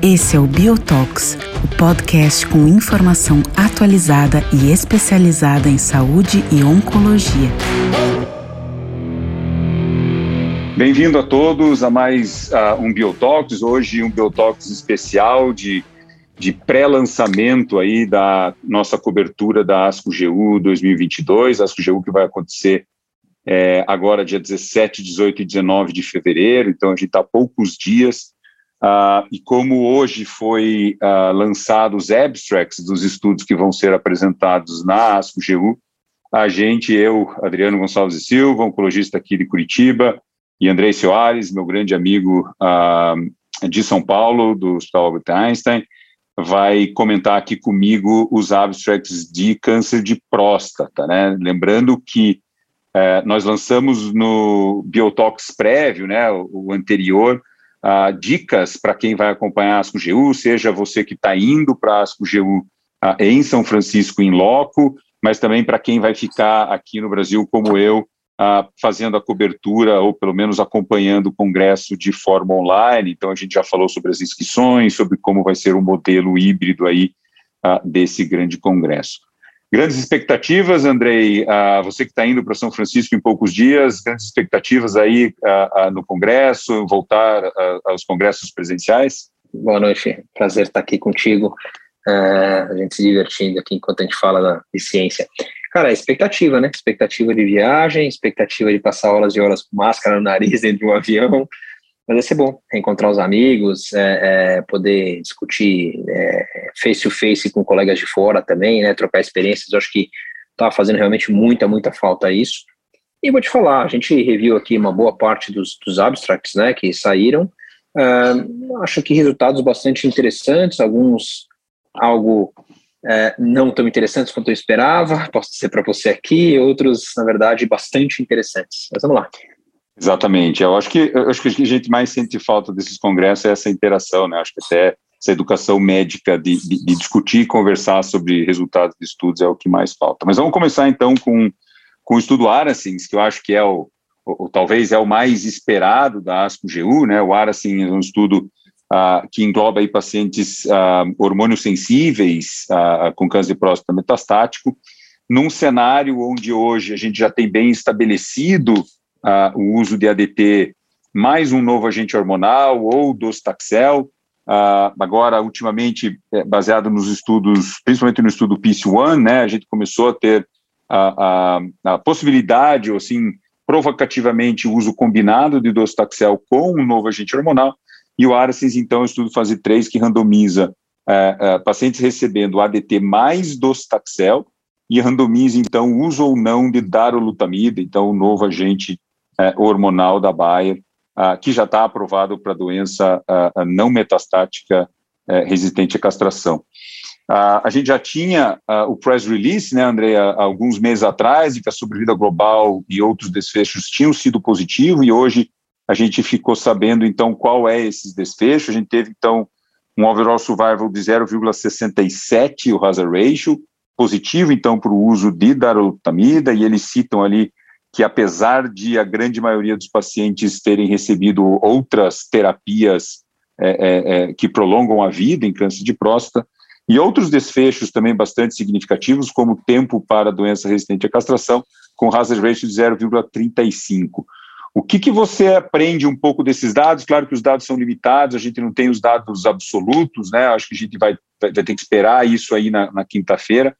Esse é o Biotox, o podcast com informação atualizada e especializada em saúde e oncologia. Bem-vindo a todos a mais uh, um Biotox. Hoje um Biotox especial de, de pré-lançamento aí da nossa cobertura da ASCO-GU 2022, ASCO-GU que vai acontecer é, agora dia 17, 18 e 19 de fevereiro, então a gente está poucos dias Uh, e como hoje foi uh, lançado os abstracts dos estudos que vão ser apresentados na ASCO-GU, a gente, eu, Adriano Gonçalves Silva, oncologista aqui de Curitiba, e Andrei Soares, meu grande amigo uh, de São Paulo, do Hospital Albert Einstein, vai comentar aqui comigo os abstracts de câncer de próstata, né? Lembrando que eh, nós lançamos no Biotox prévio, né, o, anterior, uh, dicas para quem vai acompanhar a ASCO-GU, seja você que está indo para a ASCO-GU uh, em São Francisco, em loco, mas também para quem vai ficar aqui no Brasil, como eu, uh, fazendo a cobertura ou pelo menos acompanhando o congresso de forma online. Então, a gente já falou sobre as inscrições, sobre como vai ser o modelo híbrido aí desse grande congresso. Grandes expectativas, Andrei, uh, você que está indo para São Francisco em poucos dias, grandes expectativas aí uh, uh, no Congresso, voltar aos congressos presenciais? Boa noite, prazer estar aqui contigo, a gente se divertindo aqui enquanto a gente fala da, de ciência. Cara, expectativa, né? Expectativa de viagem, expectativa de passar horas e horas com máscara no nariz dentro de um avião, mas vai ser bom reencontrar os amigos, é, é, poder discutir é, face to face com colegas de fora também, né? Trocar experiências. Eu acho que está fazendo realmente muita, muita falta isso. E vou te falar, a gente reviu aqui uma boa parte dos, dos abstracts, né? Que saíram. Uh, acho que resultados bastante interessantes, alguns algo é, não tão interessantes quanto eu esperava, posso dizer para você aqui, outros, na verdade, bastante interessantes. Mas vamos lá. Exatamente. Eu acho que eu acho que a gente mais sente falta desses congressos é essa interação, né? Acho que até essa educação médica de, de, de discutir e conversar sobre resultados de estudos é o que mais falta. Mas vamos começar então com, com o estudo Aracins, que eu acho que é o, o talvez é o mais esperado da ASCO-GU, né? O Aracins é um estudo uh, que engloba aí pacientes uh, hormônios sensíveis uh, com câncer de próstata metastático, num cenário onde hoje a gente já tem bem estabelecido uh, o uso de ADT mais um novo agente hormonal ou docetaxel. Uh, agora, ultimamente, é, baseado nos estudos, principalmente no estudo PIS-1, né, a gente começou a ter a, a, a possibilidade, ou assim, provocativamente, o uso combinado de docetaxel com um novo agente hormonal, e o ARASENS, então, é o estudo fase 3, que randomiza uh, uh, pacientes recebendo ADT mais docetaxel, e randomiza, então, o uso ou não de darolutamida, então, o novo agente é, hormonal da Bayer, que já está aprovado para doença uh, não metastática uh, resistente à castração. a gente já tinha o press release, né, Andrea, alguns meses atrás, de que a sobrevida global e outros desfechos tinham sido positivos, e hoje a gente ficou sabendo, então, qual é esses desfechos. A gente teve, então, um overall survival de 0,67, o hazard ratio, positivo, então, para o uso de darolutamida, e eles citam ali que apesar de a grande maioria dos pacientes terem recebido outras terapias é, é, é, que prolongam a vida em câncer de próstata, e outros desfechos também bastante significativos, como tempo para doença resistente à castração, com hazard ratio de 0,35. O que, que você aprende um pouco desses dados? Claro que os dados são limitados, a gente não tem os dados absolutos, né? Acho que a gente vai, vai ter que esperar isso aí na, na quinta-feira,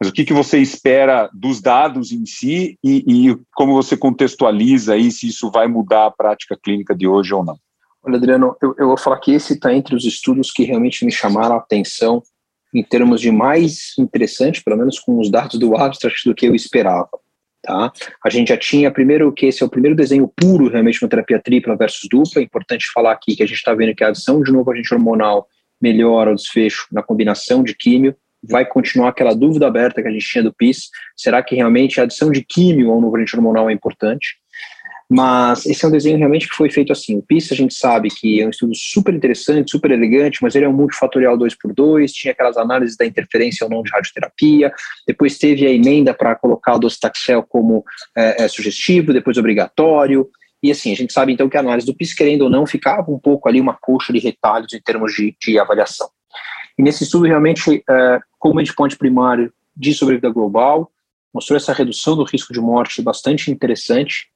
mas o que, que você espera dos dados em si e, e, como você contextualiza aí se isso vai mudar a prática clínica de hoje ou não? Olha, Adriano, eu, eu vou falar que esse está entre os estudos que realmente me chamaram a atenção em termos de mais interessante, pelo menos com os dados do abstract, do que eu esperava. Tá? A gente já tinha, primeiro, que esse é o primeiro desenho puro realmente uma terapia tripla versus dupla. É importante falar aqui que a gente está vendo que a adição de novo agente hormonal melhora o desfecho na combinação de químio vai continuar aquela dúvida aberta que a gente tinha do PIS, será que realmente a adição de químio ao novo agente hormonal é importante? Mas esse é um desenho realmente que foi feito assim. O PIS a gente sabe que é um estudo super interessante, super elegante, mas ele é um multifatorial 2x2, tinha aquelas análises da interferência ou não de radioterapia, depois teve a emenda para colocar o docetaxel como é, é, sugestivo, depois obrigatório, e assim, a gente sabe então que a análise do PIS, querendo ou não, ficava um pouco ali uma coxa de retalhos em termos de, de avaliação. E nesse estudo, realmente, é, como endpoint primário de sobrevida global, mostrou essa redução do risco de morte bastante interessante,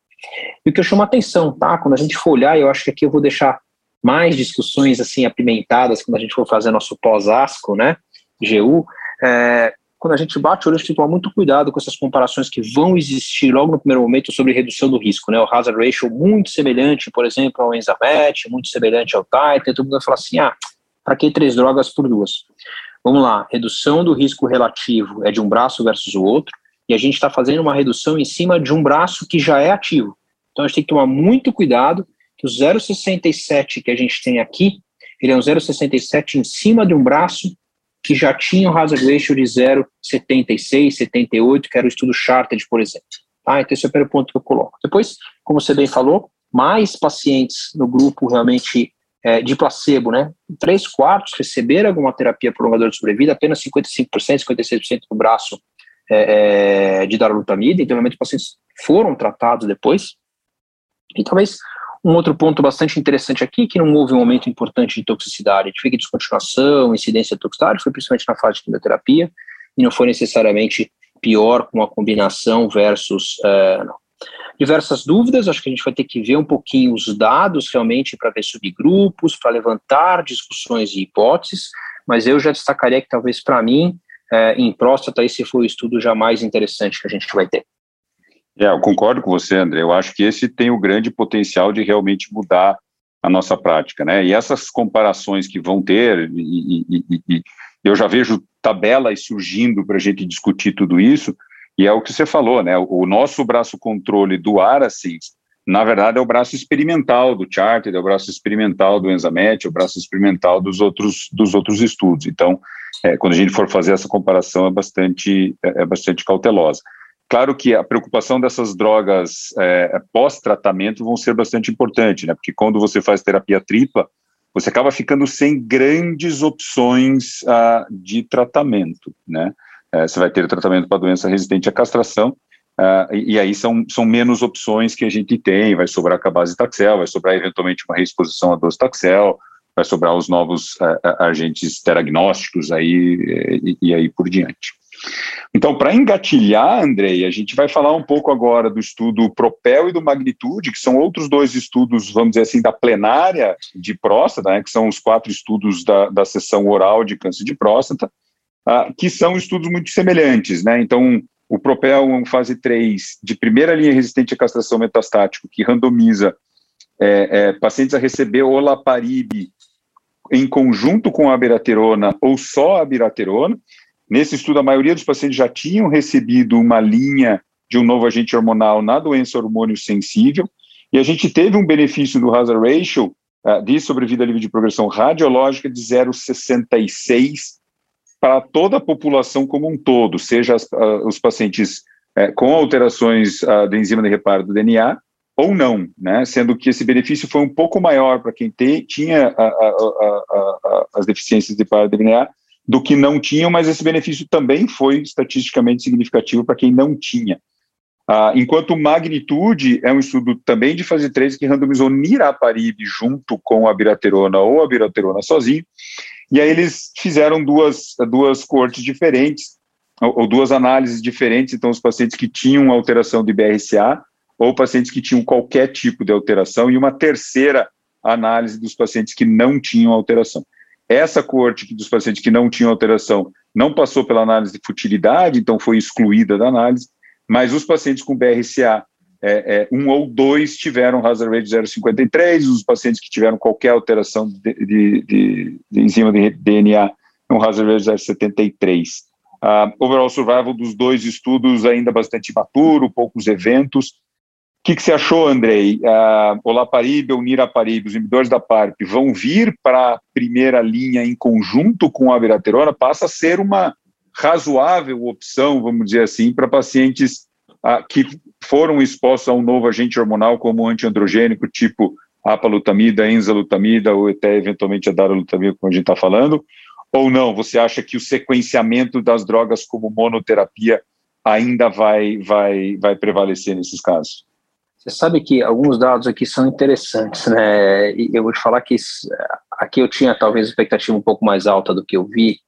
e o que eu chamo a atenção, tá? Quando a gente for olhar, eu acho que aqui eu vou deixar mais discussões assim apimentadas quando a gente for fazer nosso pós-ASCO, né? GU. É, quando a gente bate o olho, a gente tem que tomar muito cuidado com essas comparações que vão existir logo no primeiro momento sobre redução do risco, né? O hazard ratio muito semelhante, por exemplo, ao Enzamet, muito semelhante ao Titan, todo mundo vai falar assim, ah, para que três drogas por duas? Vamos lá, redução do risco relativo é de um braço versus o outro, e a gente está fazendo uma redução em cima de um braço que já é ativo. Então a gente tem que tomar muito cuidado que o 0,67 que a gente tem aqui, ele é um 0,67 em cima de um braço que já tinha um hazard ratio de 0,76, 78, que era o estudo Chartered, por exemplo. Ah, então esse é o primeiro ponto que eu coloco. Depois, como você bem falou, mais pacientes no grupo realmente é, de placebo, né? Três quartos receberam alguma terapia prolongadora de sobrevida, apenas 55%, 56% do braço é, é, de darolutamida, então realmente os pacientes foram tratados depois. E talvez um outro ponto bastante interessante aqui, que não houve um momento importante de toxicidade, de fica descontinuação, incidência de toxicidade, foi principalmente na fase de quimioterapia, e não foi necessariamente pior com a combinação versus uh. Diversas dúvidas, acho que a gente vai ter que ver um pouquinho os dados realmente para ver subgrupos, para levantar discussões e hipóteses, mas eu já destacaria que talvez para mim é, em próstata, esse foi o estudo já mais interessante que a gente vai ter. É, eu concordo com você, André. Eu acho que esse tem o grande potencial de realmente mudar a nossa prática, né? E essas comparações que vão ter, e, e, e, eu já vejo tabelas surgindo para a gente discutir tudo isso, e é o que você falou, né? O nosso braço controle do Aracis, na verdade, é o braço experimental do Charter, é o braço experimental do Enzamet, é o braço experimental dos outros, dos outros estudos. Então, é, quando a gente for fazer essa comparação, é bastante, é, é bastante cautelosa. Claro que a preocupação dessas drogas é, pós-tratamento vão ser bastante importante, né? Porque quando você faz terapia tripla, você acaba ficando sem grandes opções uh, de tratamento, né? É, você vai ter tratamento para doença resistente à castração, uh, e, e, aí são, são menos opções que a gente tem, vai sobrar com a base taxel, vai sobrar eventualmente uma reexposição a dose taxel, vai sobrar os novos uh, agentes teragnósticos aí e, e, aí por diante. Então, para engatilhar, Andrei, a gente vai falar um pouco agora do estudo Propel e do Magnitude, que são outros dois estudos, vamos dizer assim, da plenária de próstata, né, que são os quatro estudos da, da sessão oral de câncer de próstata, uh, que são estudos muito semelhantes. Né? Então, o Propel é um fase 3 de primeira linha resistente à castração metastático, que randomiza é, é, pacientes a receber olaparib em conjunto com a abiraterona ou só a abiraterona. Nesse estudo, a maioria dos pacientes já tinham recebido uma linha de um novo agente hormonal na doença hormônio sensível, e a gente teve um benefício do hazard ratio uh, de sobrevida livre de progressão radiológica de 0,66 para toda a população como um todo, seja as, uh, os pacientes uh, com alterações uh, da enzima de reparo do DNA ou não, né? Sendo que esse benefício foi um pouco maior para quem te, tinha a, as deficiências de DNA do que não tinham, mas esse benefício também foi estatisticamente significativo para quem não tinha. Ah, enquanto magnitude é um estudo também de fase 3 que randomizou niraparib junto com a biraterona ou a biraterona sozinho, e aí eles fizeram duas, duas cortes diferentes, ou, ou duas análises diferentes, então os pacientes que tinham alteração de BRCA ou pacientes que tinham qualquer tipo de alteração, e uma terceira análise dos pacientes que não tinham alteração. Essa coorte dos pacientes que não tinham alteração não passou pela análise de futilidade, então foi excluída da análise, mas os pacientes com BRCA é, é, 1 ou 2 tiveram hazard rate 0,53, os pacientes que tiveram qualquer alteração de, de, de, de enzima de DNA, um hazard rate 0,73. Uh, overall survival dos dois estudos ainda bastante imaturo, poucos eventos, que, que você achou, Andrei? Uh, Olaparib ou Niraparib, os inibidores da PARP, vão vir para a primeira linha em conjunto com a viraterona? Passa a ser uma razoável opção, vamos dizer assim, para pacientes uh, que foram expostos a um novo agente hormonal como antiandrogênico, tipo apalutamida, enzalutamida ou até eventualmente a daralutamida, como a gente está falando, ou não? Você acha que o sequenciamento das drogas como monoterapia ainda vai, vai, vai prevalecer nesses casos? Você sabe que alguns dados aqui são interessantes, né? E eu vou te falar que aqui eu tinha talvez expectativa um pouco mais alta do que eu vi.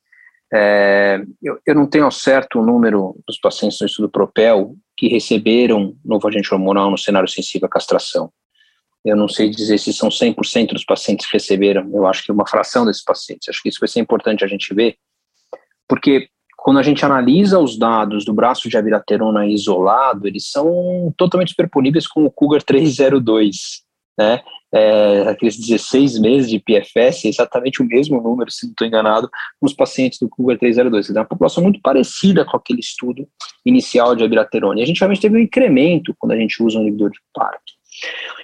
É, eu, eu, não tenho ao certo o número dos pacientes no estudo Propel que receberam novo agente hormonal no cenário sensível à castração. Eu não sei dizer se são 100% dos pacientes que receberam, eu acho que uma fração desses pacientes. Acho que isso vai ser importante a gente ver, porque quando a gente analisa os dados do braço de abiraterona isolado, eles são totalmente superponíveis com o Cougar 302, né? É, aqueles 16 meses de PFS, é exatamente o mesmo número, se não estou enganado, nos pacientes do Cougar 302. É uma população muito parecida com aquele estudo inicial de abiraterona. E a gente realmente teve um incremento quando a gente usa um inibidor de PARP.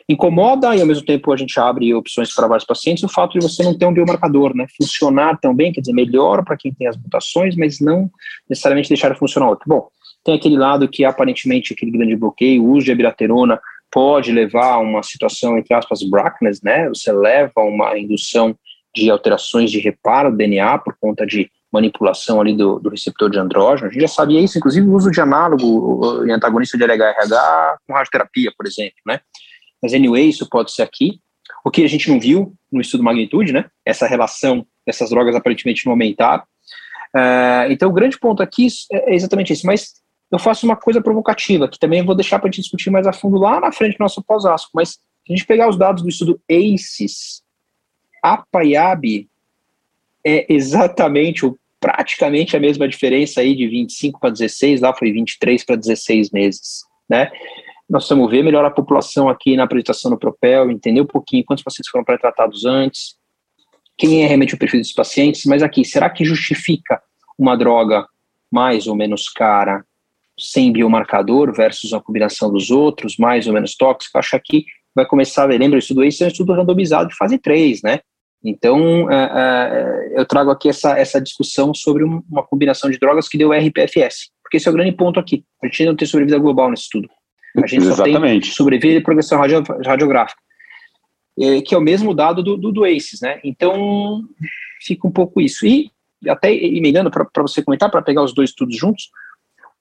Incomoda e ao mesmo tempo a gente abre opções para vários pacientes o fato de você não ter um biomarcador, né? Funcionar também, quer dizer, melhor para quem tem as mutações, mas não necessariamente deixar de funcionar outro. Bom, tem aquele lado que aparentemente aquele grande bloqueio, o uso de abiraterona pode levar a uma situação, entre aspas, brackness, né? Você leva a uma indução de alterações de reparo do DNA por conta de manipulação ali do, do, receptor de andrógeno. A gente já sabia isso, inclusive o uso de análogo em antagonista de LHRH com radioterapia, por exemplo, né? Mas, anyway, isso pode ser aqui. O que a gente não viu no estudo magnitude, né? Essa relação dessas drogas aparentemente não aumentaram. Uh, então, o grande ponto aqui é exatamente isso. Mas eu faço uma coisa provocativa, que também vou deixar para gente discutir mais a fundo lá na frente do nosso pós-asco. Mas se a gente pegar os dados do estudo ACES, a PAIAB é exatamente, ou praticamente a mesma diferença aí de 25 para 16, lá foi 23 para 16 meses, né? nós precisamos ver melhor a população aqui na apresentação do Propel, entender um pouquinho quantos pacientes foram pré-tratados antes, quem é realmente o perfil dos pacientes, mas aqui, será que justifica uma droga mais ou menos cara, sem biomarcador, versus uma combinação dos outros, mais ou menos tóxico? Acho que aqui vai começar, lembra, isso tudo isso é um estudo randomizado de fase 3, né? Então, é, é, eu trago aqui essa, essa discussão sobre uma combinação de drogas que deu RPFS, porque esse é o grande ponto aqui. A gente não tem sobrevida global nesse estudo. A gente Exatamente. só tem sobrevida e progressão radio, radiográfica, que é o mesmo dado do, do, do ACES, né? Então, fica um pouco isso. E, até emendando para você comentar, para pegar os dois estudos juntos,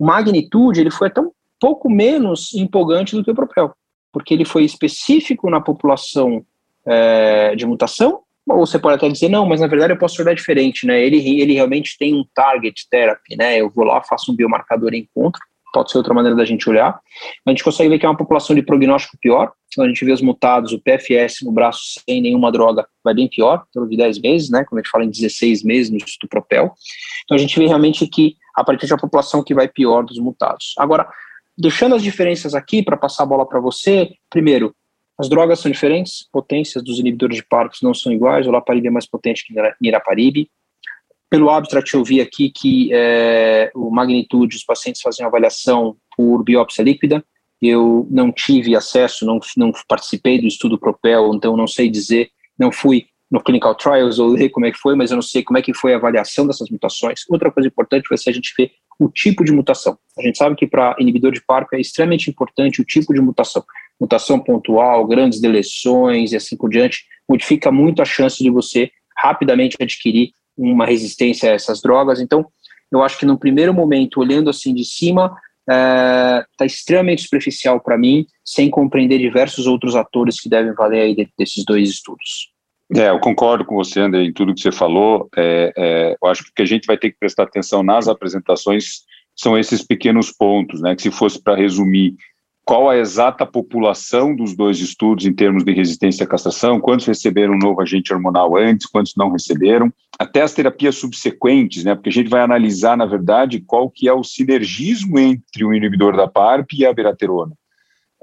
magnitude, ele foi até um pouco menos empolgante do que o Propel, porque ele foi específico na população é, de mutação, ou você pode até dizer, não, mas na verdade eu posso olhar diferente, né? Ele, ele realmente tem um target therapy, né? Eu vou lá, faço um biomarcador e encontro, pode ser outra maneira da gente olhar. A gente consegue ver que é uma população de prognóstico pior. Quando a gente vê os mutados, o PFS no braço sem nenhuma droga vai bem pior, pelo de 10 meses, né? Quando a gente fala em 16 meses no estudo Propel. Então a gente vê realmente que a de uma população que vai pior dos mutados. Agora, deixando as diferenças aqui para passar a bola para você, primeiro, as drogas são diferentes, potências dos inibidores de PARPs não são iguais, o Laparib é mais potente que Niraparib, pelo abstract, eu vi aqui que é, o magnitude, os pacientes faziam avaliação por biópsia líquida. Eu não tive acesso, não, não participei do estudo Propel, então não sei dizer, não fui no clinical trials ou ler como é que foi, mas eu não sei como é que foi a avaliação dessas mutações. Outra coisa importante vai ser a gente ver o tipo de mutação. A gente sabe que para inibidor de PARP é extremamente importante o tipo de mutação. Mutação pontual, grandes deleções e assim por diante, modifica muito a chance de você rapidamente adquirir uma resistência a essas drogas. Então, eu acho que no primeiro momento, olhando assim de cima, está é, extremamente superficial para mim, sem compreender diversos outros atores que devem valer aí desses dois estudos. É, eu concordo com você, André, em tudo que você falou. É, é, eu acho que o que a gente vai ter que prestar atenção nas apresentações são esses pequenos pontos, né? Que se fosse para resumir qual a exata população dos dois estudos em termos de resistência à castração, quantos receberam um novo agente hormonal antes, quantos não receberam, até as terapias subsequentes, né, porque a gente vai analisar, na verdade, qual que é o sinergismo entre o inibidor da PARP e a abiraterona.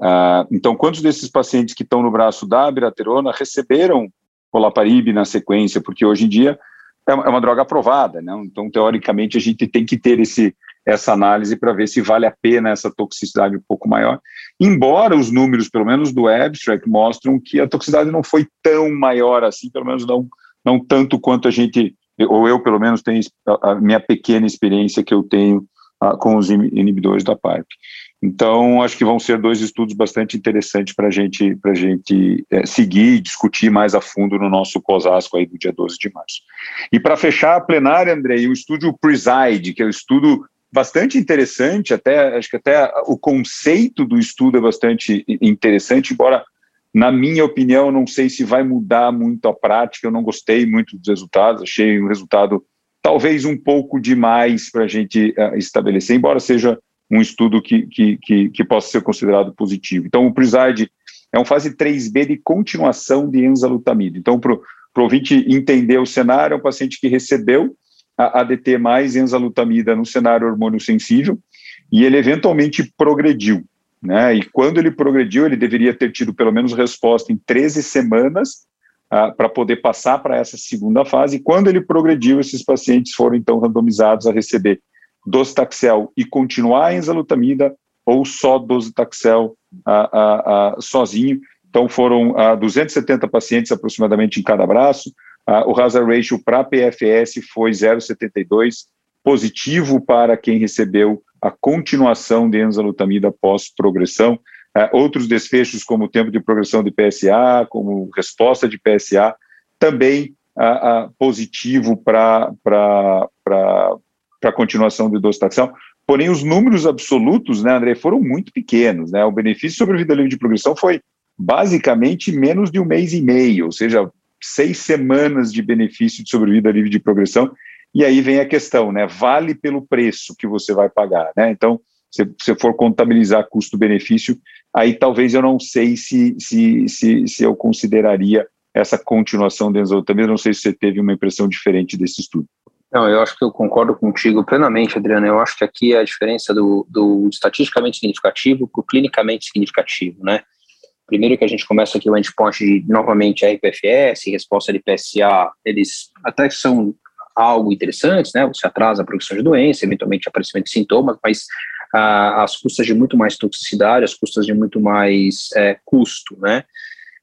Ah, então, quantos desses pacientes que estão no braço da abiraterona receberam olaparib na sequência, porque hoje em dia é uma, é uma droga aprovada, né? então, teoricamente, a gente tem que ter esse essa análise para ver se vale a pena essa toxicidade um pouco maior. Embora os números, pelo menos do abstract, mostram que a toxicidade não foi tão maior assim, pelo menos não, não tanto quanto a gente, ou eu pelo menos tenho a minha pequena experiência que eu tenho com os inibidores da PARP. Então, acho que vão ser dois estudos bastante interessantes para gente, a gente é, seguir e discutir mais a fundo no nosso COSASCO aí do dia 12 de março. E para fechar a plenária, Andrei, o estudo Preside, que é um estudo bastante interessante, até acho que até o conceito do estudo é bastante interessante, embora na minha opinião, não sei se vai mudar muito a prática, eu não gostei muito dos resultados, achei um resultado talvez um pouco demais para a gente uh, estabelecer, embora seja um estudo que, que, que, que, possa ser considerado positivo. Então, o PRESIDE é um fase 3B de continuação de enzalutamida. Então, para o ouvinte entender o cenário, é um paciente que recebeu a ADT mais enzalutamida no cenário hormônio sensível e ele eventualmente progrediu. Né? E quando ele progrediu, ele deveria ter tido pelo menos resposta em 13 semanas uh, para poder passar para essa segunda fase. Quando ele progrediu, esses pacientes foram então randomizados a receber docetaxel e continuar a enzalutamida ou só docetaxel uh, uh, sozinho. Então foram 270 pacientes aproximadamente em cada braço. o hazard ratio para PFS foi 0,72, positivo para quem recebeu a continuação de enzalutamida pós-progressão. Uh, outros desfechos, como o tempo de progressão de PSA, como resposta de PSA, também positivo para a continuação de docetaxel. Porém, os números absolutos, né, André, foram muito pequenos. Né? O benefício sobre vida livre de progressão foi basicamente menos de um mês e meio, ou seja, seis semanas de benefício de sobrevida livre de progressão, e aí vem a questão, né? Vale pelo preço que você vai pagar, né? Então, se você for contabilizar custo-benefício, aí talvez eu não sei se, se, se, se eu consideraria essa continuação de enzalutamida, não sei se você teve uma impressão diferente desse estudo. Não, eu acho que eu concordo contigo plenamente, Adriano. Eu acho que aqui é a diferença do, do estatisticamente significativo para o clinicamente significativo, né? Primeiro que a gente começa aqui o endpoint de, novamente, RPFS, resposta de PSA, eles até são algo interessantes, né? Você atrasa a progressão de doença, eventualmente aparecimento de sintomas, mas as custas de muito mais toxicidade, as custas de muito mais é, custo, né?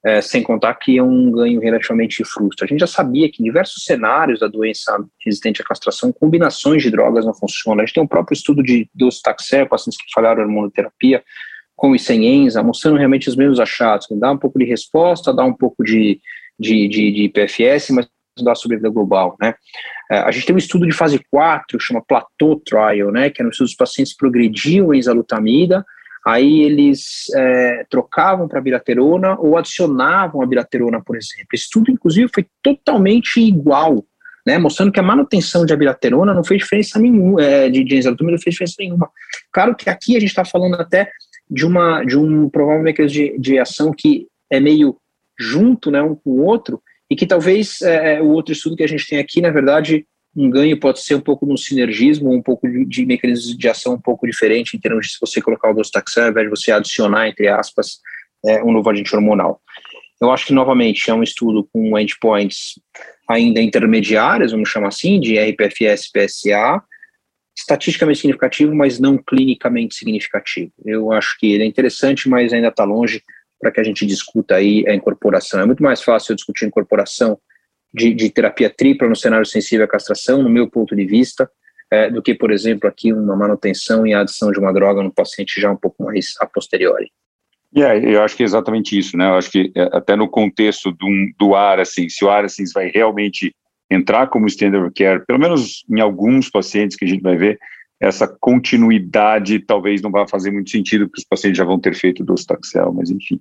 É, sem contar que é um ganho relativamente frustro. A gente já sabia que em diversos cenários da doença resistente à castração, combinações de drogas não funcionam. A gente tem um próprio estudo de docetaxel, pacientes que falharam hormonoterapia, com e sem enza, mostrando realmente os mesmos achados, dá um pouco de resposta, dá um pouco de, de, de, de PFS, mas da sobrevida global, né? É, a gente tem um estudo de fase 4, chama Plateau Trial, né? Que é um estudo dos pacientes progrediam em exalutamida, aí eles é, trocavam para biraterona ou adicionavam a biraterona, por exemplo. Esse estudo, inclusive, foi totalmente igual, né? Mostrando que a manutenção de abiraterona não fez diferença nenhuma, é, de, de não fez diferença nenhuma. Claro que aqui a gente está falando até de, uma, de um provável mecanismo de, de ação que é meio junto, né, um com o outro, e que talvez é, é, o outro estudo que a gente tem aqui, na verdade, um ganho pode ser um pouco no sinergismo, um pouco de, de mecanismos de ação um pouco diferente em termos de se você colocar o docetaxel, ao invés de você adicionar, entre aspas, é, um novo agente hormonal. Eu acho que, novamente, é um estudo com endpoints ainda intermediários, vamos chamar assim, de RPFS PSA, estatisticamente significativo, mas não clinicamente significativo. Eu acho que ele é interessante, mas ainda está longe para que a gente discuta aí a incorporação. É muito mais fácil eu discutir incorporação de, de terapia tripla no cenário sensível à castração, no meu ponto de vista, é, do que, por exemplo, aqui uma manutenção e adição de uma droga no paciente já um pouco mais a posteriori. Yeah, eu acho que é exatamente isso, né? Eu acho que é, até no contexto do, do AR, assim, se o AR assim, vai realmente entrar como standard care, pelo menos em alguns pacientes que a gente vai ver, essa continuidade talvez não vá fazer muito sentido, porque os pacientes já vão ter feito docetaxel, mas enfim.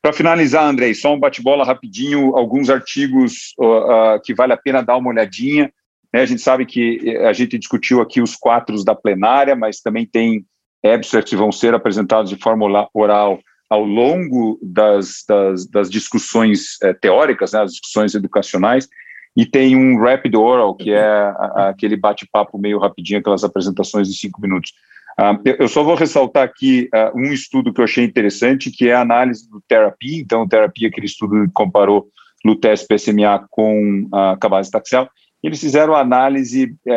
Para finalizar, Andrei, só um bate-bola rapidinho, alguns artigos uh, uh, que vale a pena dar uma olhadinha. Né? A gente sabe que eh, a gente discutiu aqui os quatro da plenária, mas também tem abstracts que vão ser apresentados de forma oral ao longo das, das, das discussões eh, teóricas, né, as discussões educacionais, e tem um Rapid Oral, que é a, aquele bate-papo meio rapidinho, aquelas apresentações de cinco minutos. Uh, eu só vou ressaltar aqui uh, um estudo que eu achei interessante, que é a análise do terapia. Então, terapia, aquele estudo que comparou Lutesc PSMA com a uh, cabazitaxel. Eles fizeram análise é,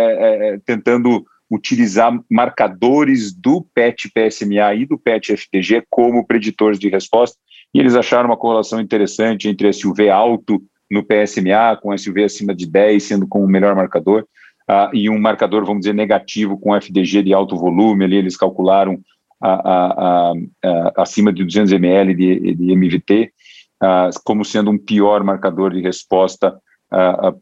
é, tentando utilizar marcadores do PET PSMA e do PET FTG como preditores de resposta, e eles acharam uma correlação interessante entre esse alto no PSMA, com SUV acima de 10 sendo como o melhor marcador. uh, e um marcador, vamos dizer, negativo com FDG de alto volume, ali eles calcularam a, acima de 200 ml de, de MVT como sendo um pior marcador de resposta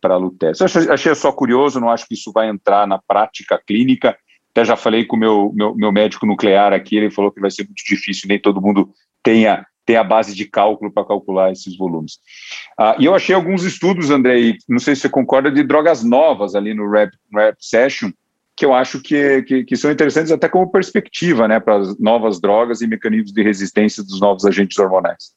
para a Lutece. Achei, achei só curioso, não acho que isso vai entrar na prática clínica, até já falei com o meu, meu, meu médico nuclear aqui, ele falou que vai ser muito difícil, nem todo mundo tenha ter a base de cálculo para calcular esses volumes. Ah, e eu achei alguns estudos, Andrei, não sei se você concorda, de drogas novas ali no Rap, Rap Session, que eu acho que, que, que, são interessantes até como perspectiva né, para as novas drogas e mecanismos de resistência dos novos agentes hormonais.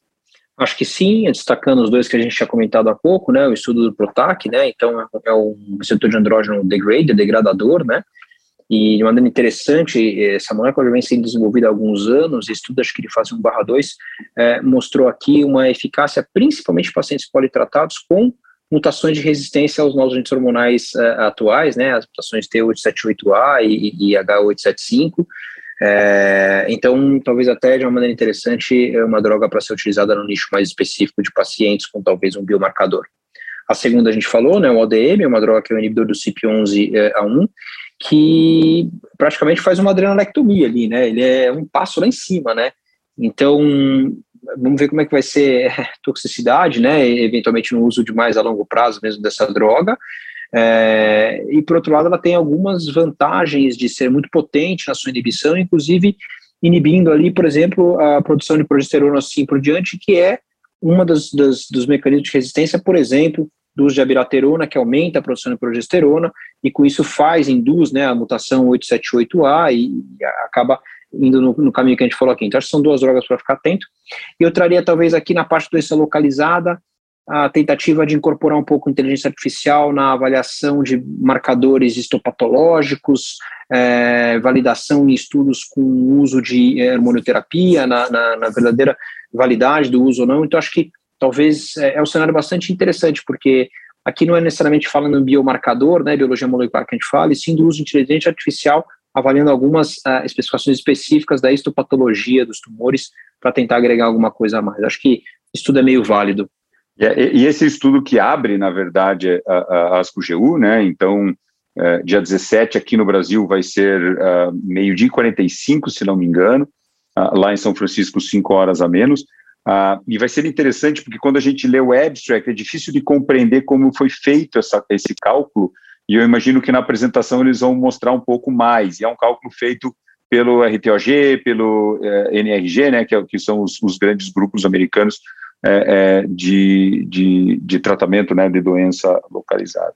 Acho que sim, destacando os dois que a gente tinha comentado há pouco, né, o estudo do Protac, né, então é um receptor de andrógeno degradador, né, e de maneira interessante, essa molécula já vem sendo desenvolvida há alguns anos, estudo acho que de fase 1 barra 2, é, mostrou aqui uma eficácia principalmente em pacientes politratados com mutações de resistência aos novos agentes hormonais é, atuais, né, as mutações T878A e, e H875, é, então, talvez até de uma maneira interessante, é uma droga para ser utilizada no nicho mais específico de pacientes com talvez um biomarcador. A segunda a gente falou, né, o ODM, é uma droga que é o inibidor do CYP11A1, que praticamente faz uma adrenalectomia ali, né? Ele é um passo lá em cima, né? Então, vamos ver como é que vai ser toxicidade, né? Eventualmente no uso de mais a longo prazo mesmo dessa droga. É, e por outro lado, ela tem algumas vantagens de ser muito potente na sua inibição, inclusive inibindo ali, por exemplo, a produção de progesterona assim por diante, que é uma das, das, dos mecanismos de resistência, por exemplo, do uso de abiraterona, que aumenta a produção de progesterona, e com isso faz, induz né, a mutação 878A e, e acaba indo no, no, caminho que a gente falou aqui. Então, acho que são duas drogas para ficar atento. E eu traria, talvez, aqui na parte doença localizada, a tentativa de incorporar um pouco inteligência artificial na avaliação de marcadores histopatológicos, é, validação em estudos com uso de hormonioterapia, na, na, na verdadeira validade do uso ou não. Então, acho que talvez é, é um cenário bastante interessante, porque aqui não é necessariamente falando em biomarcador, né, biologia molecular que a gente fala, e sim do uso de inteligência artificial, avaliando algumas uh, especificações específicas da histopatologia dos tumores para tentar agregar alguma coisa a mais. Acho que isso tudo é meio válido. E, e esse estudo que abre, na verdade, a, a ASCO-GU, né, então, uh, dia 17 aqui no Brasil vai ser uh, meio-dia e 45, se não me engano, uh, lá em São Francisco, 5 horas a menos, Uh, e vai ser interessante porque quando a gente lê o abstract é difícil de compreender como foi feito essa, esse cálculo, e eu imagino que na apresentação eles vão mostrar um pouco mais. E é um cálculo feito pelo RTOG, pelo eh, NRG, né, que, é, que são os, os, grandes grupos americanos eh, eh, de, de, de, tratamento né, de doença localizada.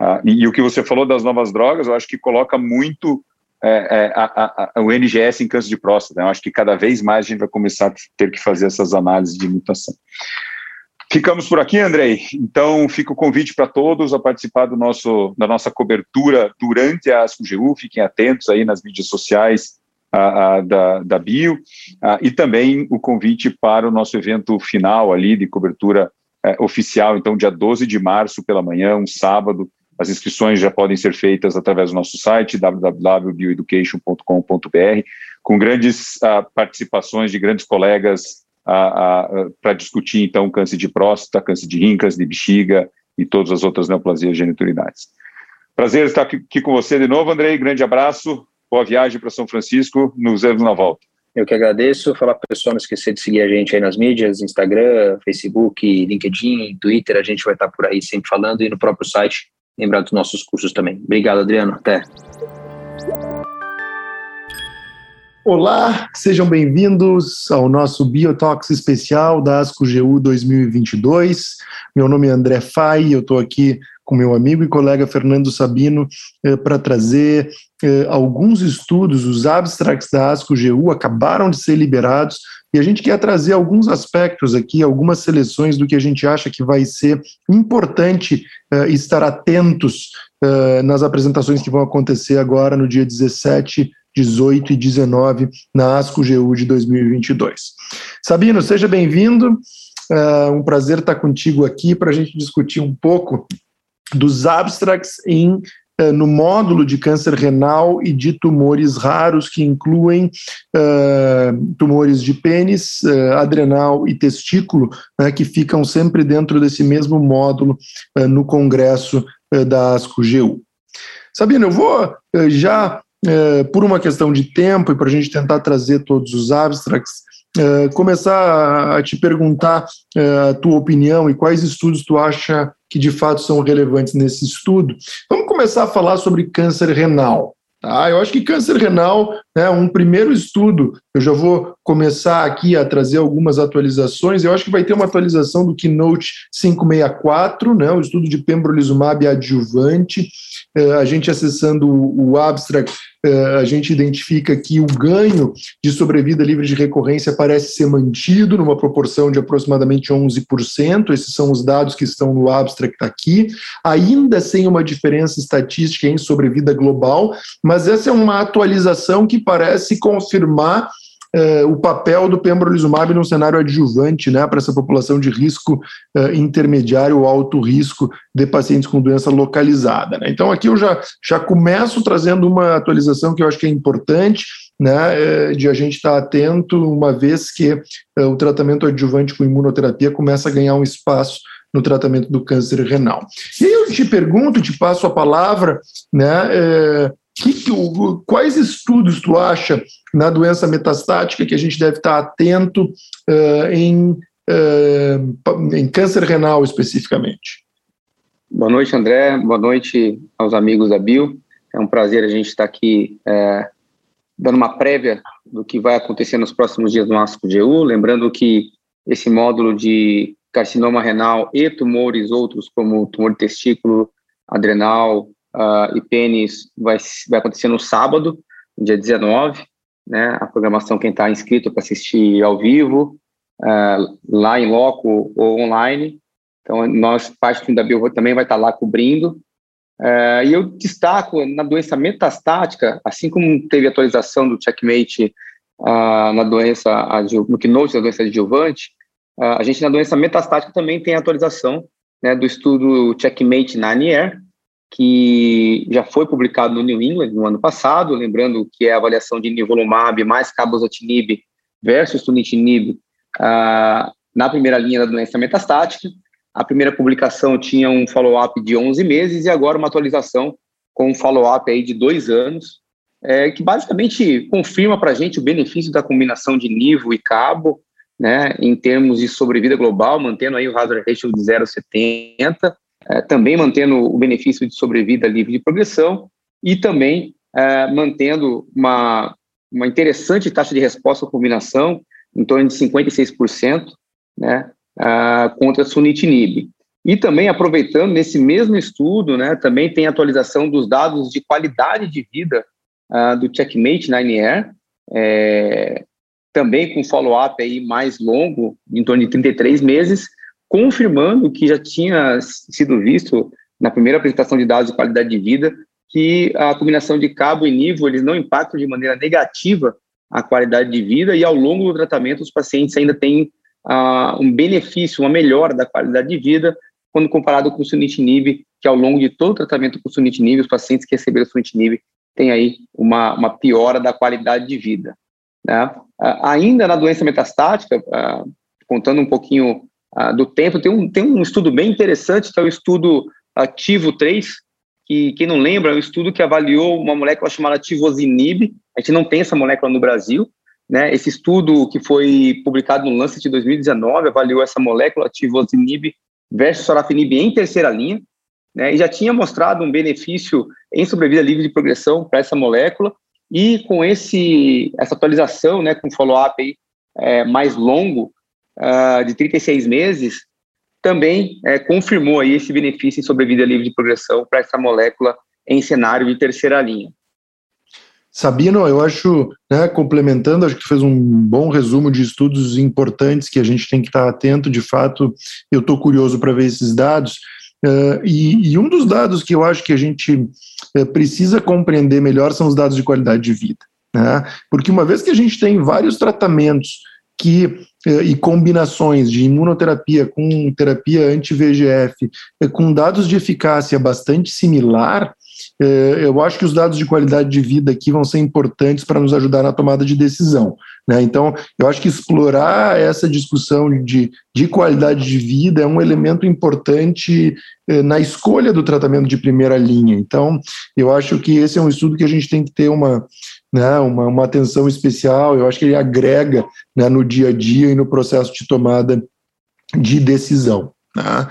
Uh, e, e, o que você falou das novas drogas, eu acho que coloca muito é, é, a, a, o NGS em câncer de próstata. Né? Eu acho que cada vez mais a gente vai começar a ter que fazer essas análises de mutação. Ficamos por aqui, Andrei. Então, fica o convite para todos a participar do nosso, da nossa cobertura durante a ASCO-GU. Fiquem atentos aí nas mídias sociais a, a, da, da Bio. A, e também o convite para o nosso evento final ali de cobertura é, oficial, então, dia 12 de março pela manhã, um sábado, as inscrições já podem ser feitas através do nosso site, www.bioeducation.com.br, com grandes uh, participações de grandes colegas uh, uh, para discutir, então, câncer de próstata, câncer de rim, câncer de bexiga e todas as outras neoplasias geniturinárias. Prazer estar aqui com você de novo, Andrei. Grande abraço, boa viagem para São Francisco, nos vemos na volta. Eu que agradeço. Falar para o pessoal não esquecer de seguir a gente aí nas mídias, Instagram, Facebook, LinkedIn, Twitter. A gente vai estar por aí sempre falando e no próprio site lembrar dos nossos cursos também. Obrigado, Adriano. Até. Olá, sejam bem-vindos ao nosso Biotox especial da ASCO GU 2022. Meu nome é André Fai, eu estou aqui com meu amigo e colega Fernando Sabino eh, para trazer eh, alguns estudos, os abstracts da ASCO GU acabaram de ser liberados e a gente quer trazer alguns aspectos aqui, algumas seleções do que a gente acha que vai ser importante uh, estar atentos uh, nas apresentações que vão acontecer agora no dia 17, 18 e 19 na ASCO GU de 2022. Sabino, seja bem-vindo. Uh, um prazer estar contigo aqui para a gente discutir um pouco dos abstracts em no módulo de câncer renal e de tumores raros, que incluem uh, tumores de pênis, uh, adrenal e testículo, né, que ficam sempre dentro desse mesmo módulo uh, no congresso da ASCO-GU. Sabino, eu vou já, por uma questão de tempo e para a gente tentar trazer todos os abstracts, começar a te perguntar a tua opinião e quais estudos tu acha que de fato são relevantes nesse estudo. Vamos começar a falar sobre câncer renal. Tá? Eu acho que câncer renal, né, um primeiro estudo, eu já vou começar aqui a trazer algumas atualizações. Eu acho que vai ter uma atualização do Keynote 564, né, o estudo de pembrolizumab adjuvante. Uh, a gente acessando o, abstract, uh, a gente identifica que o ganho de sobrevida livre de recorrência parece ser mantido numa proporção de aproximadamente 11%. Esses são os dados que estão no abstract aqui, ainda sem uma diferença estatística em sobrevida global, mas essa é uma atualização que parece confirmar uh, o papel do pembrolizumab no cenário adjuvante, né, para essa população de risco uh, intermediário ou alto risco de pacientes com doença localizada. Né. Então, aqui eu já, já começo trazendo uma atualização que eu acho que é importante, né, de a gente estar atento, uma vez que o tratamento adjuvante com imunoterapia começa a ganhar um espaço no tratamento do câncer renal. E aí eu te pergunto, te passo a palavra, né, que, quais estudos tu acha na doença metastática que a gente deve estar atento uh, em, uh, em câncer renal especificamente? Boa noite, André. Boa noite aos amigos da Bio. É um prazer a gente estar aqui é, dando uma prévia do que vai acontecer nos próximos dias no ASCO-GU. Lembrando que esse módulo de carcinoma renal e tumores outros, como tumor de testículo, adrenal, uh, e pênis vai, vai acontecer no sábado, dia 19, né? A programação, quem está inscrito para assistir ao vivo, uh, lá em loco ou online. Então, nós, parte do da Bio também vai estar tá lá cobrindo. Uh, e eu destaco na doença metastática, assim como teve atualização do checkmate uh, na doença, no keynote da doença adjuvante, uh, a gente na doença metastática também tem atualização né, do estudo checkmate na ANIER, que já foi publicado no New England no ano passado, lembrando que é a avaliação de nivolumab mais cabozantinib versus sunitinib uh, na primeira linha da doença metastática. A primeira publicação tinha um follow-up de 11 meses e agora uma atualização com um follow-up aí de dois anos, é, que basicamente confirma para a gente o benefício da combinação de nivo e cabo, né, em termos de sobrevida global, mantendo aí o hazard ratio de 0,70, é, também mantendo o benefício de sobrevida livre de progressão e também é, mantendo uma, uma interessante taxa de resposta à combinação, em torno de 56%, né, uh, contra sunitinib. E também aproveitando nesse mesmo estudo, né, também tem atualização dos dados de qualidade de vida do Checkmate 9R, é, também com follow-up aí mais longo, em torno de 33 meses, confirmando que já tinha sido visto na primeira apresentação de dados de qualidade de vida que a combinação de cabo e nível eles não impactam de maneira negativa a qualidade de vida e ao longo do tratamento os pacientes ainda têm uh, um benefício, uma melhora da qualidade de vida quando comparado com o sunitinib, que ao longo de todo o tratamento com o sunitinib, os pacientes que receberam sunitinib têm aí uma, uma piora da qualidade de vida. Né? Uh, ainda na doença metastática, uh, contando um pouquinho do tempo. Tem um, tem um estudo bem interessante, que é o estudo Ativo 3, que, quem não lembra, é um estudo que avaliou uma molécula chamada tivozinib. A gente não tem essa molécula no Brasil. Né? Esse estudo que foi publicado no Lancet de 2019 avaliou essa molécula tivozinib versus sorafenib em terceira linha, né? e já tinha mostrado um benefício em sobrevida livre de progressão para essa molécula, e com esse, essa atualização, né, com follow-up é, mais longo, uh, de 36 meses, também é, confirmou aí esse benefício em sobrevida livre de progressão para essa molécula em cenário de terceira linha. Sabino, eu acho, né, complementando, acho que fez um bom resumo de estudos importantes que a gente tem que estar atento. De fato, eu estou curioso para ver esses dados. Uh, e, e, um dos dados que eu acho que a gente uh, precisa compreender melhor são os dados de qualidade de vida. Né? Porque uma vez que a gente tem vários tratamentos que e combinações de imunoterapia com terapia anti-VGF, com dados de eficácia bastante similar, é, eu acho que os dados de qualidade de vida aqui vão ser importantes para nos ajudar na tomada de decisão. Né? Então, eu acho que explorar essa discussão de, de qualidade de vida é um elemento importante eh, na escolha do tratamento de primeira linha. Então, eu acho que esse é um estudo que a gente tem que ter uma, né, uma, uma atenção especial. Eu acho que ele agrega né, no dia a dia e no processo de tomada de decisão. Tá?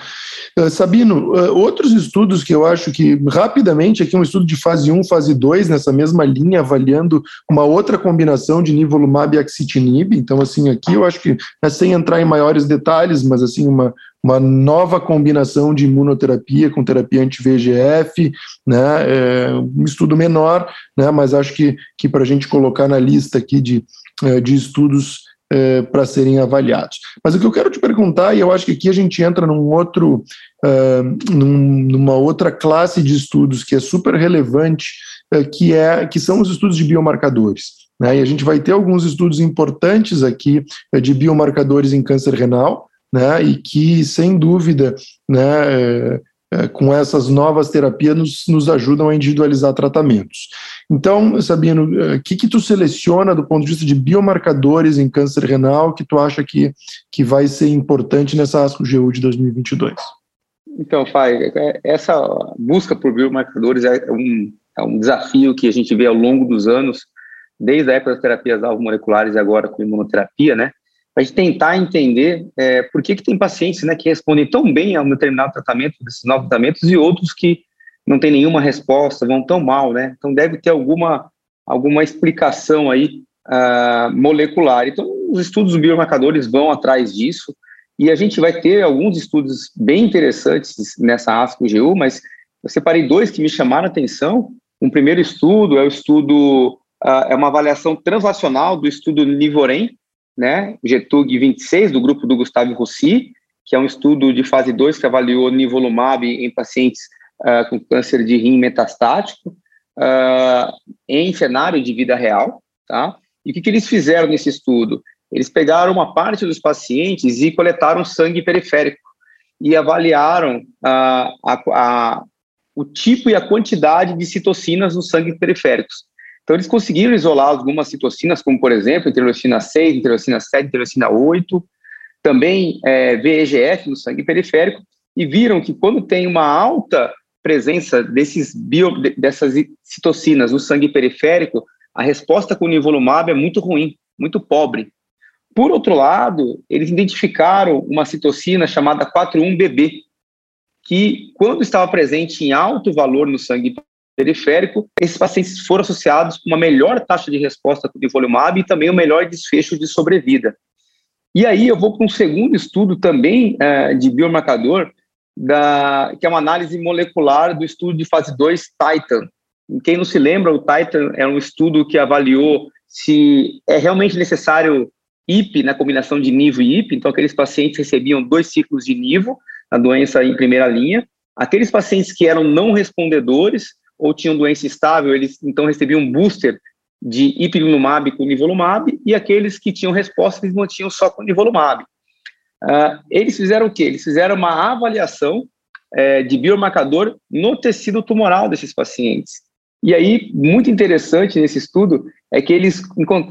Uh, Sabino, uh, outros estudos que eu acho que, rapidamente, aqui um estudo de fase 1, fase 2, nessa mesma linha, avaliando uma outra combinação de nivolumab e axitinib, então, assim, aqui eu acho que, né, sem entrar em maiores detalhes, mas, assim, uma, uma nova combinação de imunoterapia com terapia anti-VGF, né, é, um estudo menor, né, mas acho que, que para a gente colocar na lista aqui de, é, de estudos é, para serem avaliados. Mas o que eu quero te perguntar, e eu acho que aqui a gente entra num outro, uh, num, numa outra classe de estudos que é super relevante, uh, que, é, que são os estudos de biomarcadores. Né? E a gente vai ter alguns estudos importantes aqui de biomarcadores em câncer renal, né? e que, sem dúvida, né, é, com essas novas terapias nos, nos, ajudam a individualizar tratamentos. Então, Sabino, o é, que, que tu seleciona do ponto de vista de biomarcadores em câncer renal que tu acha que, que vai ser importante nessa ASCO-GU de 2022? Então, Fai, é, essa busca por biomarcadores é um, é um desafio que a gente vê ao longo dos anos, desde a época das terapias alvo-moleculares e agora com imunoterapia, né? A gente tentar entender é, por que, que tem pacientes né, que respondem tão bem a um determinado tratamento, desses novos tratamentos, e outros que não têm nenhuma resposta, vão tão mal, né? Então deve ter alguma, alguma explicação aí uh, molecular. Então os estudos biomarcadores vão atrás disso, e a gente vai ter alguns estudos bem interessantes nessa ASCO-GU, mas eu separei dois que me chamaram a atenção. Um primeiro estudo é o estudo, uh, é uma avaliação translacional do estudo Nivorem, né, GETUG 26, do grupo do Gustavo Rossi, que é um estudo de fase 2 que avaliou nivolumab em pacientes uh, com câncer de rim metastático uh, em cenário de vida real, tá? E o que, que eles fizeram nesse estudo? Eles pegaram uma parte dos pacientes e coletaram sangue periférico e avaliaram uh, a, a, o tipo e a quantidade de citocinas nos sangue periféricos. Então, eles conseguiram isolar algumas citocinas, como, por exemplo, interleucina 6, interleucina 7, interleucina 8, também é, VEGF no sangue periférico, e viram que quando tem uma alta presença desses bio, dessas citocinas no sangue periférico, a resposta com o nivolumab é muito ruim, muito pobre. Por outro lado, eles identificaram uma citocina chamada 41BB, que quando estava presente em alto valor no sangue periférico, esses pacientes foram associados com uma melhor taxa de resposta com o nivolumab e também um melhor desfecho de sobrevida. E aí eu vou para um segundo estudo também é, de biomarcador, da, que é uma análise molecular do estudo de fase 2 Titan. Quem não se lembra, o Titan é um estudo que avaliou se é realmente necessário IP, na combinação de NIVO e IP, então aqueles pacientes recebiam dois ciclos de NIVO, a doença em primeira linha, aqueles pacientes que eram não respondedores ou tinham doença estável, eles então recebiam um booster de ipilimumab com nivolumab, e aqueles que tinham resposta, eles mantinham só com nivolumab. Uh, eles fizeram o quê? Eles fizeram uma avaliação é, de biomarcador no tecido tumoral desses pacientes. E aí, muito interessante nesse estudo, é que eles,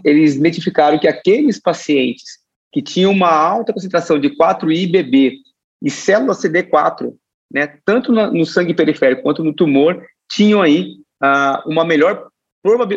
eles identificaram que aqueles pacientes que tinham uma alta concentração de 4-IBB e célula CD4, né, tanto no, no sangue periférico quanto no tumor, tinham aí uh, uma melhor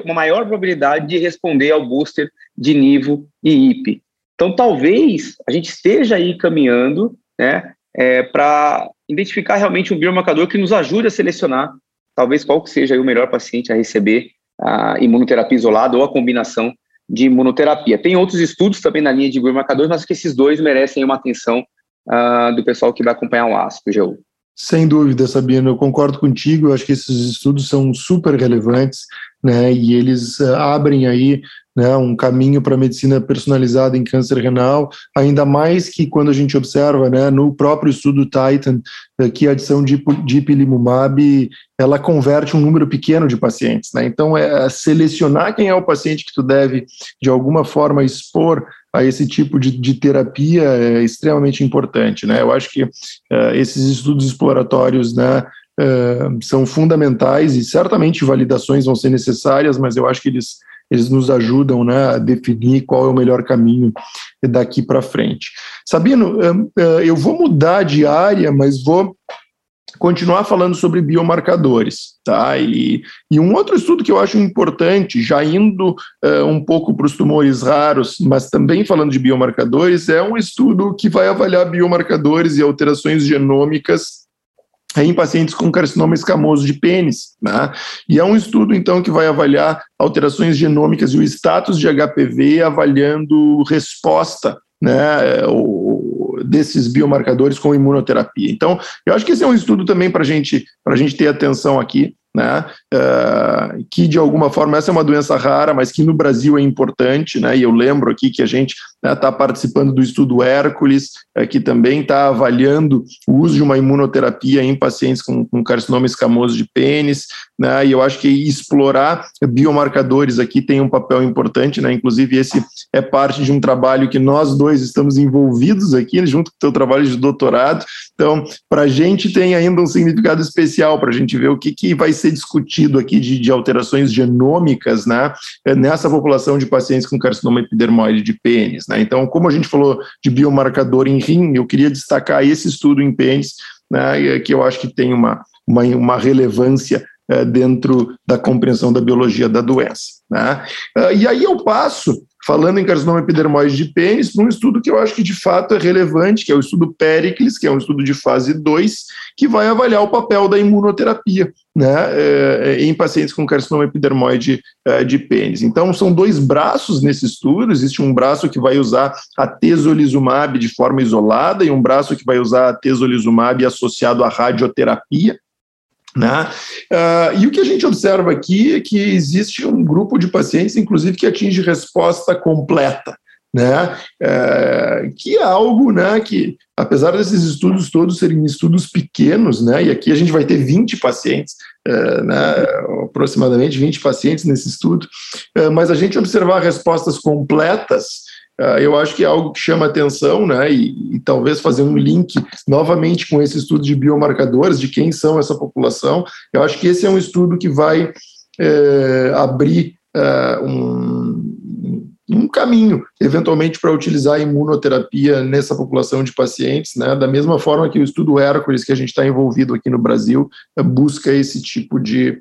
uma maior probabilidade de responder ao booster de Nivo e IP. Então, talvez a gente esteja aí caminhando né, é, para identificar realmente um biomarcador que nos ajude a selecionar talvez qual que seja o melhor paciente a receber a imunoterapia isolada ou a combinação de imunoterapia. Tem outros estudos também na linha de biomarcadores, mas que esses dois merecem uma atenção uh, do pessoal que vai acompanhar o GU. Sem dúvida, Sabino, eu concordo contigo. Eu acho que esses estudos são super relevantes. Né, e eles uh, abrem aí né, um caminho para a medicina personalizada em câncer renal, ainda mais que quando a gente observa né, no próprio estudo Titan eh, que a adição de, de ipilimumab ela converte um número pequeno de pacientes. Né? Então, é selecionar quem é o paciente que tu deve, de alguma forma, expor a esse tipo de, de terapia é extremamente importante. Né? Eu acho que uh, esses estudos exploratórios né, são fundamentais e certamente validações vão ser necessárias, mas eu acho que eles eles nos ajudam né, a definir qual é o melhor caminho daqui para frente. Sabino, eu vou mudar de área, mas vou continuar falando sobre biomarcadores, tá? E, e um outro estudo que eu acho importante, já indo uh, um pouco para os tumores raros, mas também falando de biomarcadores, é um estudo que vai avaliar biomarcadores e alterações genômicas em pacientes com carcinoma escamoso de pênis. Né? E é um estudo, então, que vai avaliar alterações genômicas e o status de HPV, avaliando resposta né, o, desses biomarcadores com imunoterapia. Então, eu acho que esse é um estudo também para gente, a gente ter atenção aqui né, uh, que de alguma forma essa é uma doença rara, mas que no Brasil é importante, né, e eu lembro aqui que a gente está né, participando do estudo Hércules, uh, que também está avaliando o uso de uma imunoterapia em pacientes com, com carcinoma escamoso de pênis, né, e eu acho que explorar biomarcadores aqui tem um papel importante, né, inclusive esse é parte de um trabalho que nós dois estamos envolvidos aqui, junto com o teu trabalho de doutorado, então para a gente tem ainda um significado especial para a gente ver o que, que vai ser ser discutido aqui de, de alterações genômicas né, nessa população de pacientes com carcinoma epidermoide de pênis. Né? Então, como a gente falou de biomarcador em rim, eu queria destacar esse estudo em pênis, né, que eu acho que tem uma, uma, uma relevância é, dentro da compreensão da biologia da doença. Né? Uh, e aí eu passo falando em carcinoma epidermoide de pênis, para um estudo que eu acho que de fato é relevante, que é o estudo Pericles, que é um estudo de fase 2, que vai avaliar o papel da imunoterapia né, é, em pacientes com carcinoma epidermoide é, de pênis. Então, são dois braços nesse estudo, existe um braço que vai usar a tesolizumab de forma isolada e um braço que vai usar a tesolizumab associado à radioterapia, né? Uh, e o que a gente observa aqui é que existe um grupo de pacientes, inclusive, que atinge resposta completa. Né, uh, que é algo né, que, apesar desses estudos todos serem estudos pequenos, né, e aqui a gente vai ter 20 pacientes, uh, né, aproximadamente 20 pacientes nesse estudo, mas a gente observar respostas completas eu acho que é algo que chama atenção, né? E, e, talvez fazer um link novamente com esse estudo de biomarcadores, de quem são essa população. Eu acho que esse é um estudo que vai é, abrir é, um, um caminho, eventualmente, para utilizar a imunoterapia nessa população de pacientes, né? Da mesma forma que o estudo Hércules, que a gente está envolvido aqui no Brasil, busca esse tipo de, é,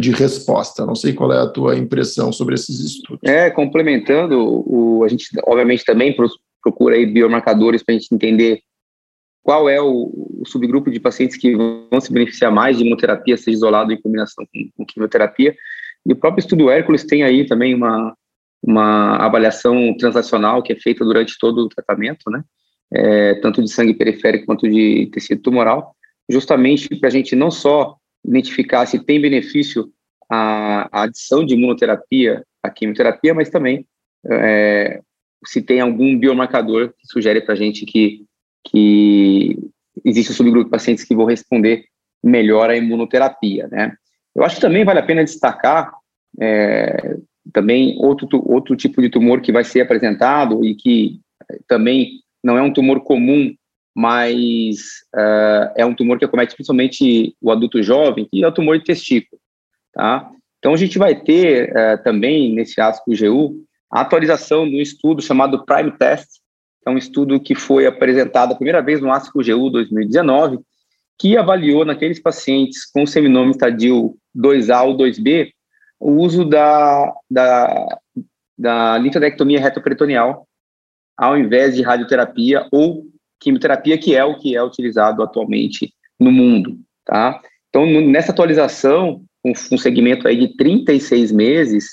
de resposta. Não sei qual é a tua impressão sobre esses estudos. É, complementando, o, a gente obviamente também procura aí biomarcadores para a gente entender qual é o, o, subgrupo de pacientes que vão se beneficiar mais de imunoterapia, seja isolado em combinação com, com quimioterapia. E o próprio estudo Hércules tem aí também uma, uma avaliação translacional que é feita durante todo o tratamento, né? É, tanto de sangue periférico quanto de tecido tumoral, justamente para a gente não só identificar se tem benefício a, a adição de imunoterapia à quimioterapia, mas também é, se tem algum biomarcador que sugere para a gente que, que existe um subgrupo de pacientes que vão responder melhor à imunoterapia, né? Eu acho que também vale a pena destacar é, também outro, outro tipo de tumor que vai ser apresentado e que também não é um tumor comum mas uh, é um tumor que acomete principalmente o adulto jovem, que é o tumor de testículo, tá? Então, a gente vai ter uh, também, nesse ASCO-GU, a atualização do estudo chamado Prime Test, é um estudo que foi apresentado a primeira vez no ASCO-GU 2019, que avaliou naqueles pacientes com seminoma estadio 2A ou 2B o uso da, da, da linfadectomia retoperitoneal ao invés de radioterapia ou quimioterapia, que é o que é utilizado atualmente no mundo, tá? Então, nessa atualização, com um segmento aí de 36 meses,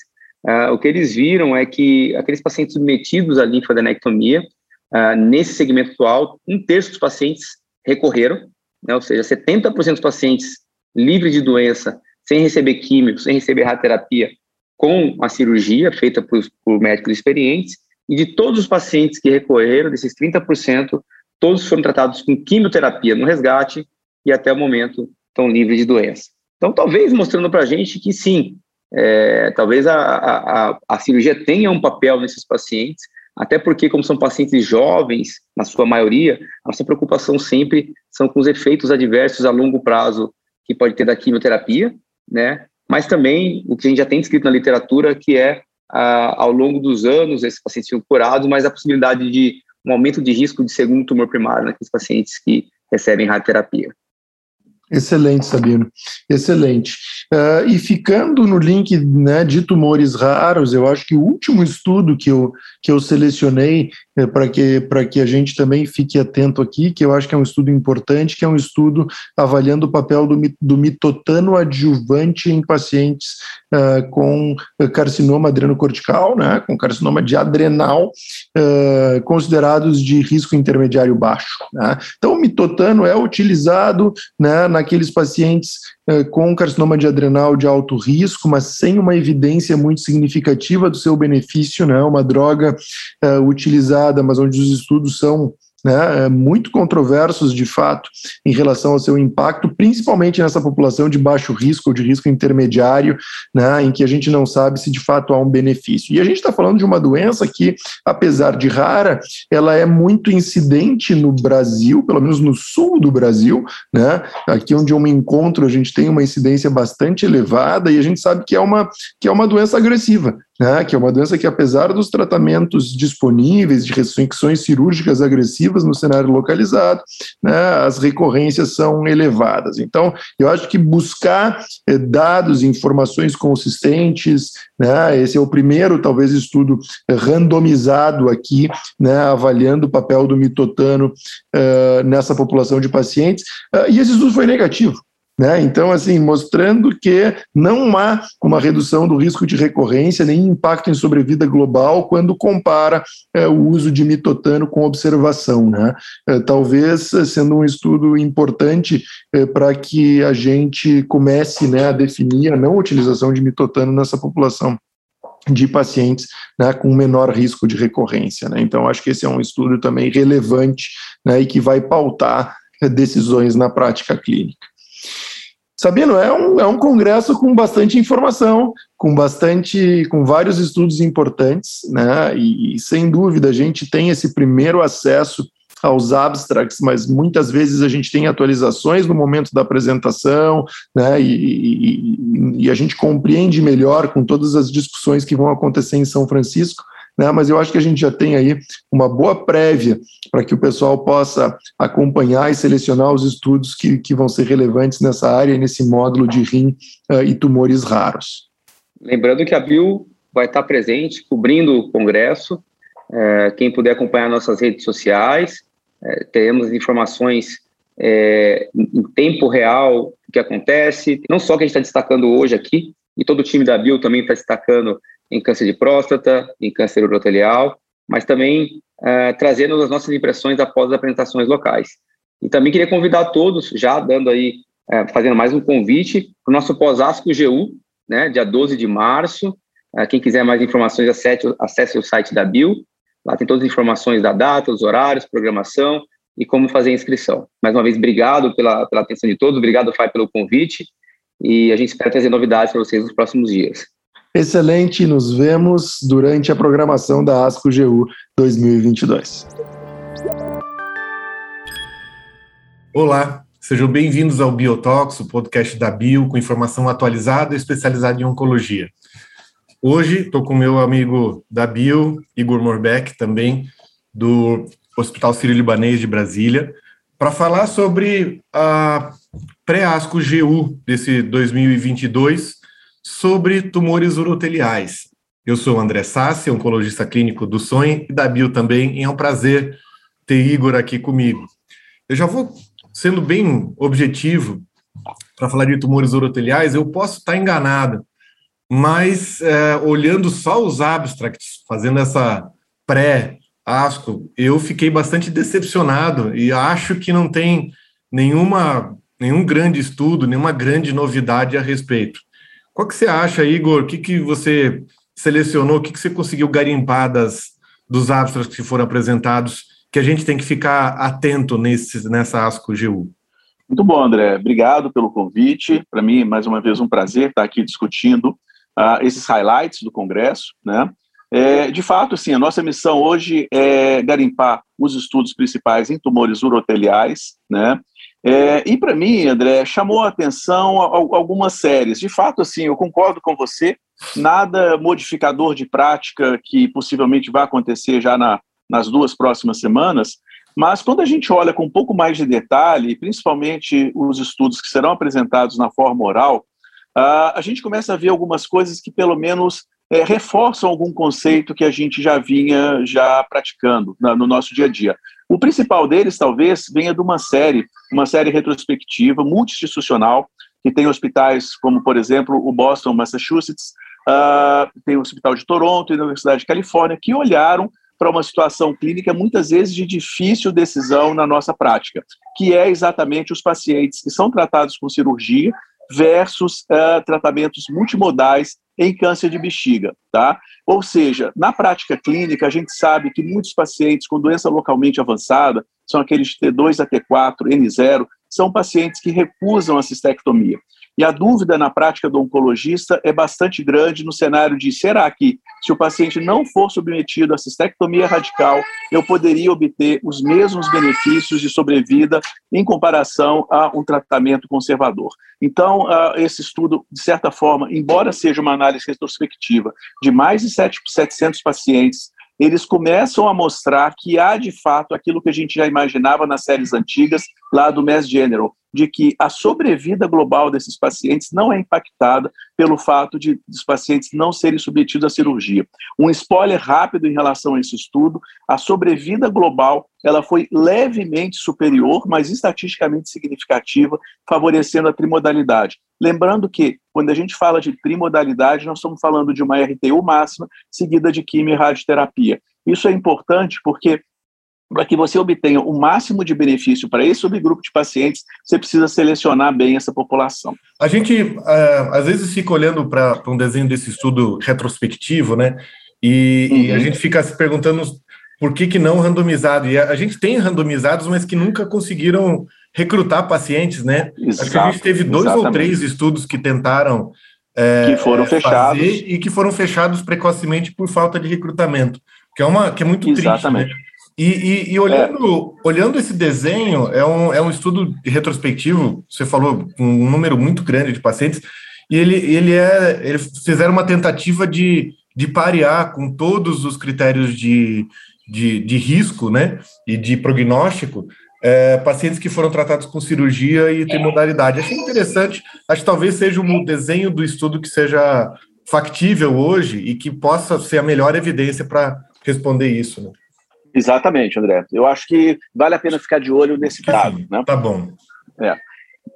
uh, o que eles viram é que aqueles pacientes submetidos à linfadenectomia, uh, nesse segmento atual, um terço dos pacientes recorreram, né, ou seja, 70% dos pacientes livres de doença sem receber químico, sem receber radioterapia, com a cirurgia feita por, por médicos experientes, e de todos os pacientes que recorreram, desses 30%, todos foram tratados com quimioterapia no resgate e até o momento estão livres de doença. Então, talvez mostrando para a gente que sim, é, talvez a, a, a, cirurgia tenha um papel nesses pacientes, até porque, como são pacientes jovens, na sua maioria, a nossa preocupação sempre são com os efeitos adversos a longo prazo que pode ter da quimioterapia, né? Mas também o que a gente já tem escrito na literatura, que é, ao longo dos anos, esses pacientes ficam curados, mas a possibilidade de um aumento de risco de segundo tumor primário naqueles pacientes que recebem radioterapia. Excelente, Sabino. Excelente. Uh, e ficando no link né, de tumores raros, eu acho que o último estudo que eu, que eu selecionei é, para que, que a gente também fique atento aqui, que eu acho que é um estudo importante, que é um estudo avaliando o papel do, do mitotano adjuvante em pacientes uh, com carcinoma adrenocortical, né, com carcinoma de adrenal, uh, considerados de risco intermediário baixo. Né. Então, o mitotano é utilizado né, naqueles pacientes uh, com carcinoma de adrenal de alto risco, mas sem uma evidência muito significativa do seu benefício, né, uma droga utilizada mas onde os estudos são né, é muito controversos de fato em relação ao seu impacto, principalmente nessa população de baixo risco ou de risco intermediário, né, em que a gente não sabe se de fato há um benefício. E a gente está falando de uma doença que, apesar de rara, ela é muito incidente no Brasil, pelo menos no sul do Brasil, né, aqui onde eu me encontro, a gente tem uma incidência bastante elevada e a gente sabe que é uma, que é uma doença agressiva né, que é uma doença que, apesar dos tratamentos disponíveis de restricções cirúrgicas agressivas no cenário localizado, né, as recorrências são elevadas. Então, eu acho que buscar eh, dados, informações consistentes, né, esse é o primeiro, talvez, estudo randomizado aqui, né, avaliando o papel do mitotano uh, nessa população de pacientes, uh, e esse estudo foi negativo. Né? Então, assim, mostrando que não há uma redução do risco de recorrência nem impacto em sobrevida global quando compara é, o uso de mitotano com observação. Né? É, talvez sendo um estudo importante é, para que a gente comece né, a definir a não utilização de mitotano nessa população de pacientes né, com menor risco de recorrência. Né? Então, acho que esse é um estudo também relevante né, e que vai pautar decisões na prática clínica. Sabino, é um, é um congresso com bastante informação, com bastante, com vários estudos importantes, né? E, e sem dúvida a gente tem esse primeiro acesso aos abstracts, mas muitas vezes a gente tem atualizações no momento da apresentação, né, e, e, e, a gente compreende melhor com todas as discussões que vão acontecer em São Francisco, né, mas eu acho que a gente já tem aí uma boa prévia para que o pessoal possa acompanhar e selecionar os estudos que, que vão ser relevantes nessa área, nesse módulo de rim uh, e tumores raros. Lembrando que a Bill vai estar presente, cobrindo o congresso. É, quem puder acompanhar nossas redes sociais, é, teremos informações é, em tempo real do que acontece, não só que a gente está destacando hoje aqui, e todo o time da Bill também está destacando em câncer de próstata, em câncer urotelial, mas também uh, trazendo as nossas impressões após as apresentações locais. E também queria convidar todos, já dando aí, uh, fazendo mais um convite, para o nosso pós-ASCO GU, né, dia 12 de março. Uh, quem quiser mais informações, acesse, acesse o site da Bio. Lá tem todas as informações da data, os horários, programação e como fazer a inscrição. Mais uma vez, obrigado pela, pela atenção de todos, obrigado, Fábio, pelo convite. E a gente espera trazer novidades para vocês nos próximos dias. Excelente, nos vemos durante a programação da ASCO GU 2022. Olá, sejam bem-vindos ao Biotox, o podcast da Bio, com informação atualizada e especializada em oncologia. Hoje estou com meu amigo da Bio, Igor Morbeck, também do Hospital Sírio-Libanês de Brasília, para falar sobre a pré-ASCO GU desse 2022 sobre tumores uroteliais. Eu sou o André Sassi, oncologista clínico do Sonho e da Bio também, e é um prazer ter Igor aqui comigo. Eu já vou sendo bem objetivo para falar de tumores uroteliais, eu posso estar enganado, mas é, olhando só os abstracts, fazendo essa pré-ASCO, eu fiquei bastante decepcionado e acho que não tem nenhuma nenhum grande estudo, nenhuma grande novidade a respeito. Qual que você acha, Igor? O que, que você selecionou? O que, que você conseguiu garimpar das, dos abstracts que foram apresentados que a gente tem que ficar atento nesse, nessa ASCO GU? Muito bom, André. Obrigado pelo convite. Para mim, mais uma vez, um prazer estar aqui discutindo uh, esses highlights do Congresso. Né? É, de fato, sim, a nossa missão hoje é garimpar os estudos principais em tumores uroteliais, né? É, e para mim, André, chamou a atenção algumas séries. De fato, assim, eu concordo com você. Nada modificador de prática que possivelmente vai acontecer já na, nas duas próximas semanas. Mas quando a gente olha com um pouco mais de detalhe, principalmente os estudos que serão apresentados na forma oral, a gente começa a ver algumas coisas que pelo menos é, reforçam algum conceito que a gente já vinha já praticando no nosso dia a dia. O principal deles, talvez, venha de uma série, uma série retrospectiva, multi-institucional, que tem hospitais como, por exemplo, o Boston, Massachusetts, uh, tem o Hospital de Toronto e a Universidade de Califórnia, que olharam para uma situação clínica muitas vezes de difícil decisão na nossa prática, que é exatamente os pacientes que são tratados com cirurgia versus uh, tratamentos multimodais em câncer de bexiga, tá? Ou seja, na prática clínica, a gente sabe que muitos pacientes com doença localmente avançada, são aqueles de T2 a T4, N0, são pacientes que recusam a cistectomia. E a dúvida na prática do oncologista é bastante grande no cenário de será que, se o paciente não for submetido à cistectomia radical, eu poderia obter os mesmos benefícios de sobrevida em comparação a um tratamento conservador. Então, uh, esse estudo, de certa forma, embora seja uma análise retrospectiva de mais de 700 pacientes eles começam a mostrar que há de fato aquilo que a gente já imaginava nas séries antigas, lá do Mass General, de que a sobrevida global desses pacientes não é impactada pelo fato de os pacientes não serem submetidos à cirurgia. Um spoiler rápido em relação a esse estudo, a sobrevida global ela foi levemente superior, mas estatisticamente significativa, favorecendo a trimodalidade. Lembrando que, quando a gente fala de trimodalidade, nós estamos falando de uma RTU máxima seguida de quimio e radioterapia. Isso é importante porque para que você obtenha o máximo de benefício para esse subgrupo de pacientes, você precisa selecionar bem essa população. A gente, uh, às vezes, fica olhando para um desenho desse estudo retrospectivo, né? E, uhum. e, a gente fica se perguntando por que, que não randomizado. E a, a, gente tem randomizados, mas que nunca conseguiram recrutar pacientes, né? Exato, Acho que a gente teve dois exatamente. ou três estudos que tentaram. É, que foram fechados. E que foram fechados precocemente por falta de recrutamento, que é, uma, que é muito exatamente. triste. Né? E, e, e olhando, é. olhando esse desenho, é um, é um estudo retrospectivo, você falou, um número muito grande de pacientes, e ele, ele é, eles fizeram uma tentativa de, de parear com todos os critérios de, de, de risco, né, e de prognóstico, é, pacientes que foram tratados com cirurgia e tem modalidade. Achei interessante, acho que talvez seja um desenho do estudo que seja factível hoje e que possa ser a melhor evidência para responder isso, né? Exatamente, André. Eu acho que vale a pena ficar de olho nesse dado. Né? Tá bom. É.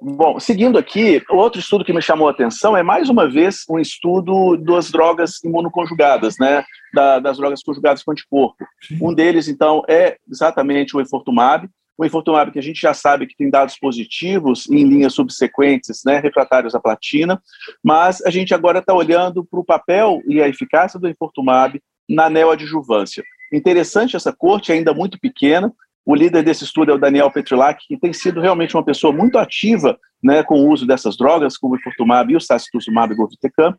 Bom, seguindo aqui, outro estudo que me chamou a atenção é mais uma vez um estudo das drogas imunoconjugadas, né? Da, das drogas conjugadas com anticorpo. Sim. Um deles, então, é exatamente o enfortumab. O enfortumab que a gente já sabe que tem dados positivos em linhas subsequentes, né, refratários à platina, mas a gente agora está olhando para o papel e a eficácia do enfortumab na neoadjuvância. Interessante essa corte, ainda muito pequena. O líder desse estudo é o Daniel Petrilac, que tem sido realmente uma pessoa muito ativa né, com o uso dessas drogas, como o Fortumab e o Sacituzumab Govitecan.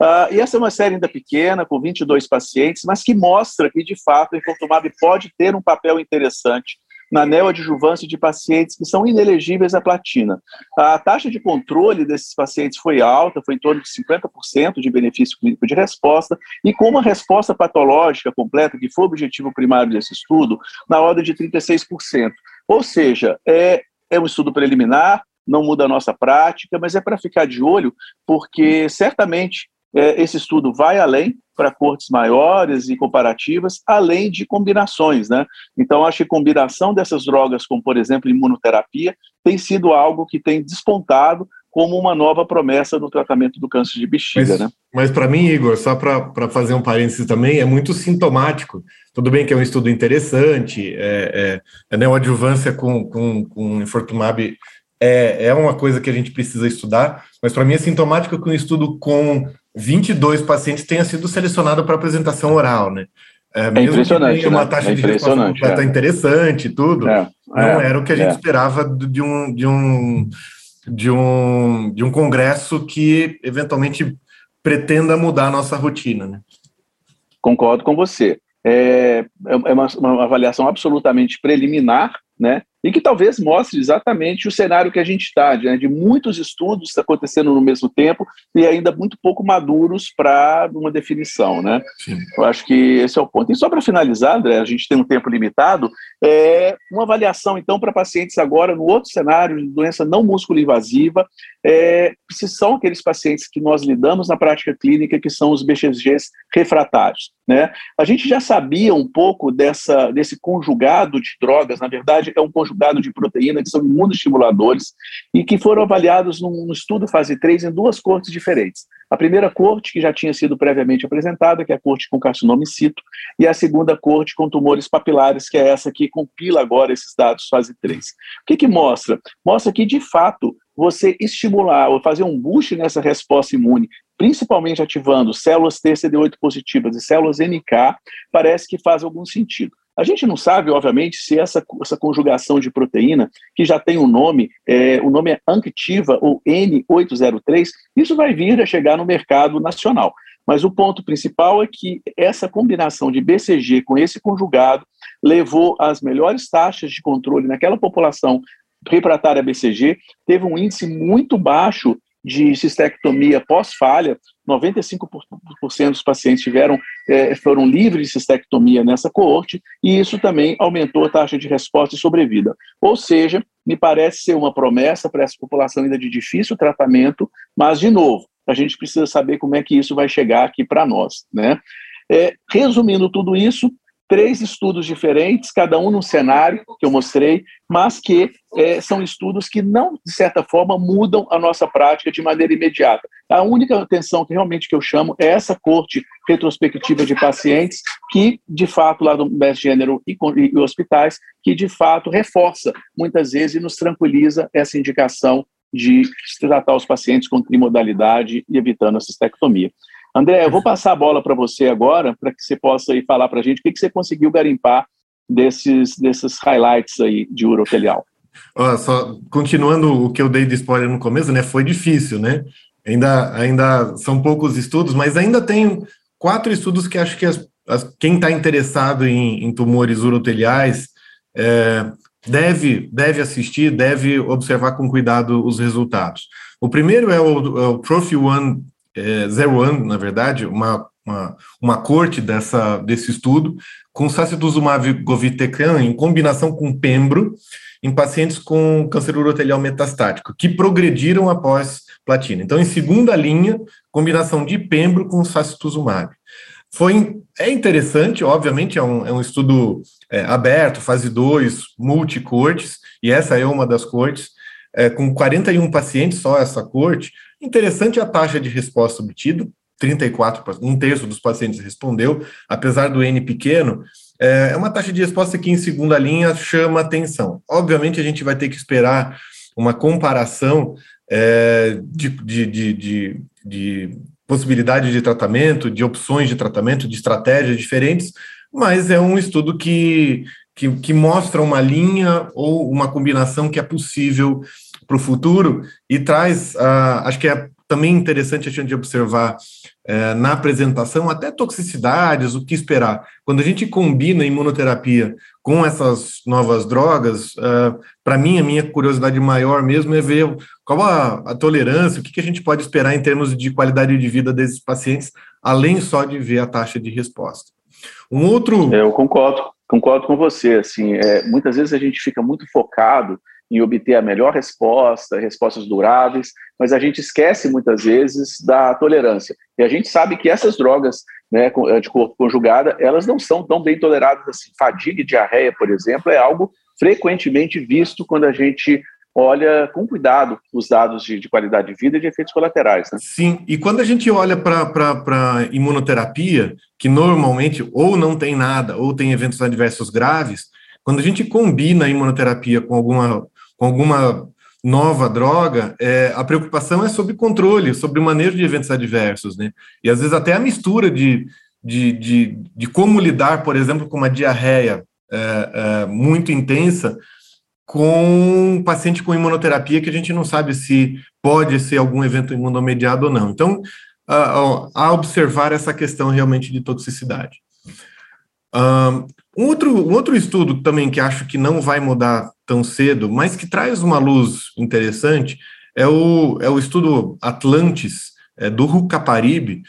Uh, e essa é uma série ainda pequena, com 22 pacientes, mas que mostra que, de fato, o Infortumab pode ter um papel interessante na neoadjuvância de pacientes que são inelegíveis à platina. A taxa de controle desses pacientes foi alta, foi em torno de 50% de benefício clínico de resposta, e com uma resposta patológica completa, que foi o objetivo primário desse estudo, na ordem de 36%. Ou seja, é, é um estudo preliminar, não muda a nossa prática, mas é para ficar de olho, porque certamente é, esse estudo vai além para cortes maiores e comparativas, além de combinações, né? Então, acho que combinação dessas drogas, como por exemplo imunoterapia, tem sido algo que tem despontado como uma nova promessa no tratamento do câncer de bexiga, mas, né? Mas para mim, Igor, só para fazer um parênteses também, é muito sintomático. Tudo bem que é um estudo interessante, é, é, é neoadjuvância com, com, com infortumab é, é uma coisa que a gente precisa estudar, mas para mim é sintomático que um estudo com 22 pacientes tenha sido selecionado para apresentação oral, né? É, é impressionante. uma né? taxa é de resposta é. interessante e tudo, é, não é, era o que a gente é. esperava de um, de, um, de, um, de um congresso que eventualmente pretenda mudar a nossa rotina. Né? Concordo com você. É, é uma, uma avaliação absolutamente preliminar, né? E que talvez mostre exatamente o cenário que a gente está, né, de muitos estudos acontecendo no mesmo tempo e ainda muito pouco maduros para uma definição. Né? Sim. Eu acho que esse é o ponto. E só para finalizar, André, a gente tem um tempo limitado, é uma avaliação, então, para pacientes agora no outro cenário de doença não músculo invasiva, é, se são aqueles pacientes que nós lidamos na prática clínica, que são os BCGs refratários. Né? A gente já sabia um pouco dessa, desse conjugado de drogas, na verdade, é um conjugado de proteína que são imunoestimuladores e que foram avaliados num estudo fase 3 em duas cortes diferentes. A primeira corte, que já tinha sido previamente apresentada, que é a corte com carcinoma in situ, e a segunda corte com tumores papilares, que é essa que compila agora esses dados fase 3. O que, que mostra? Mostra que, de fato, você estimular ou fazer um boost nessa resposta imune, principalmente ativando células TCD8 positivas e células NK, parece que faz algum sentido. A gente não sabe, obviamente, se essa, essa conjugação de proteína, que já tem um nome, é, o nome é Anctiva ou N803, isso vai vir a chegar no mercado nacional. Mas o ponto principal é que essa combinação de BCG com esse conjugado levou às melhores taxas de controle naquela população refratária BCG, teve um índice muito baixo de cistectomia pós-falha, 95% dos pacientes tiveram, é, foram livres de cistectomia nessa coorte, e isso também aumentou a taxa de resposta e sobrevida. Ou seja, me parece ser uma promessa para essa população ainda de difícil tratamento, mas, de novo, a gente precisa saber como é que isso vai chegar aqui para nós. Né? É, resumindo tudo isso, três estudos diferentes, cada um num cenário que eu mostrei, mas que é, são estudos que não, de certa forma, mudam a nossa prática de maneira imediata. A única atenção que realmente que eu chamo é essa corte retrospectiva de pacientes que, de fato, lá do Best Gênero e, e, hospitais, que, de fato, reforça, muitas vezes, e nos tranquiliza essa indicação de tratar os pacientes com trimodalidade e evitando a cistectomia. André, eu vou passar a bola para você agora, para que você possa aí falar para a gente o que, que você conseguiu garimpar desses, desses highlights aí de urotelial. Só continuando o que eu dei de spoiler no começo, né? Foi difícil, né? Ainda, ainda são poucos estudos, mas ainda tem quatro estudos que acho que as, as, quem está interessado em, em, tumores uroteliais é, deve, deve assistir, deve observar com cuidado os resultados. O primeiro é o, é o é, Zero One, na verdade, uma, uma, uma corte dessa, desse estudo, com sacituzumab govitecan em combinação com pembro, em pacientes com câncer urotelial metastático, que progrediram após platina. Então, em segunda linha, combinação de pembro com sacituzumab. Foi, é interessante, obviamente, é um, é um estudo é, aberto, fase 2, multicortes, e essa é uma das cortes, é, com 41 pacientes, só essa corte, Interessante a taxa de resposta obtida, 34, um terço dos pacientes respondeu, apesar do N pequeno, é, é uma taxa de resposta que em segunda linha chama atenção. Obviamente a gente vai ter que esperar uma comparação é, de, de, de, de, de possibilidade de tratamento, de opções de tratamento, de estratégias diferentes, mas é um estudo que, que, que mostra uma linha ou uma combinação que é possível para o futuro e traz, uh, acho que é também interessante a gente observar uh, na apresentação até toxicidades, o que esperar. Quando a gente combina imunoterapia com essas novas drogas, uh, para mim, a minha curiosidade maior mesmo é ver qual a, a tolerância, o que, que a gente pode esperar em termos de qualidade de vida desses pacientes, além só de ver a taxa de resposta. Um outro. Eu concordo, concordo com você. Assim, é, muitas vezes a gente fica muito focado em obter a melhor resposta, respostas duráveis, mas a gente esquece muitas vezes da tolerância. E a gente sabe que essas drogas né, de corpo conjugada, elas não são tão bem toleradas assim. Fadiga e diarreia, por exemplo, é algo frequentemente visto quando a gente olha com cuidado os dados de, de, qualidade de vida e de efeitos colaterais. Né? Sim, e quando a gente olha para imunoterapia, que normalmente ou não tem nada, ou tem eventos adversos graves, quando a gente combina a imunoterapia com alguma com alguma nova droga, é, a preocupação é sobre controle, sobre o manejo de eventos adversos, né? E às vezes até a mistura de, de, de, de como lidar, por exemplo, com uma diarreia é, é, muito intensa com um paciente com imunoterapia que a gente não sabe se pode ser algum evento imunomediado ou não. Então, a, a observar essa questão realmente de toxicidade. Um outro, um outro estudo também que acho que não vai mudar tão cedo, mas que traz uma luz interessante, é o, é o estudo Atlantis, é, do Rucaparib,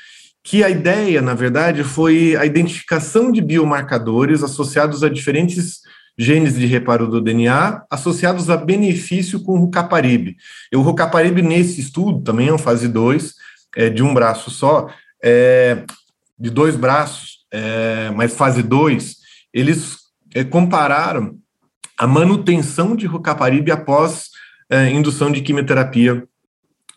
que a ideia, na verdade, foi a identificação de biomarcadores associados a diferentes genes de reparo do DNA associados a benefício com o Rucaparib. E o Rucaparib, nesse estudo, também é um fase 2, é, de um braço só, é, de dois braços, é, mas fase 2, eles é, compararam a manutenção de Rucaparib após é, indução de quimioterapia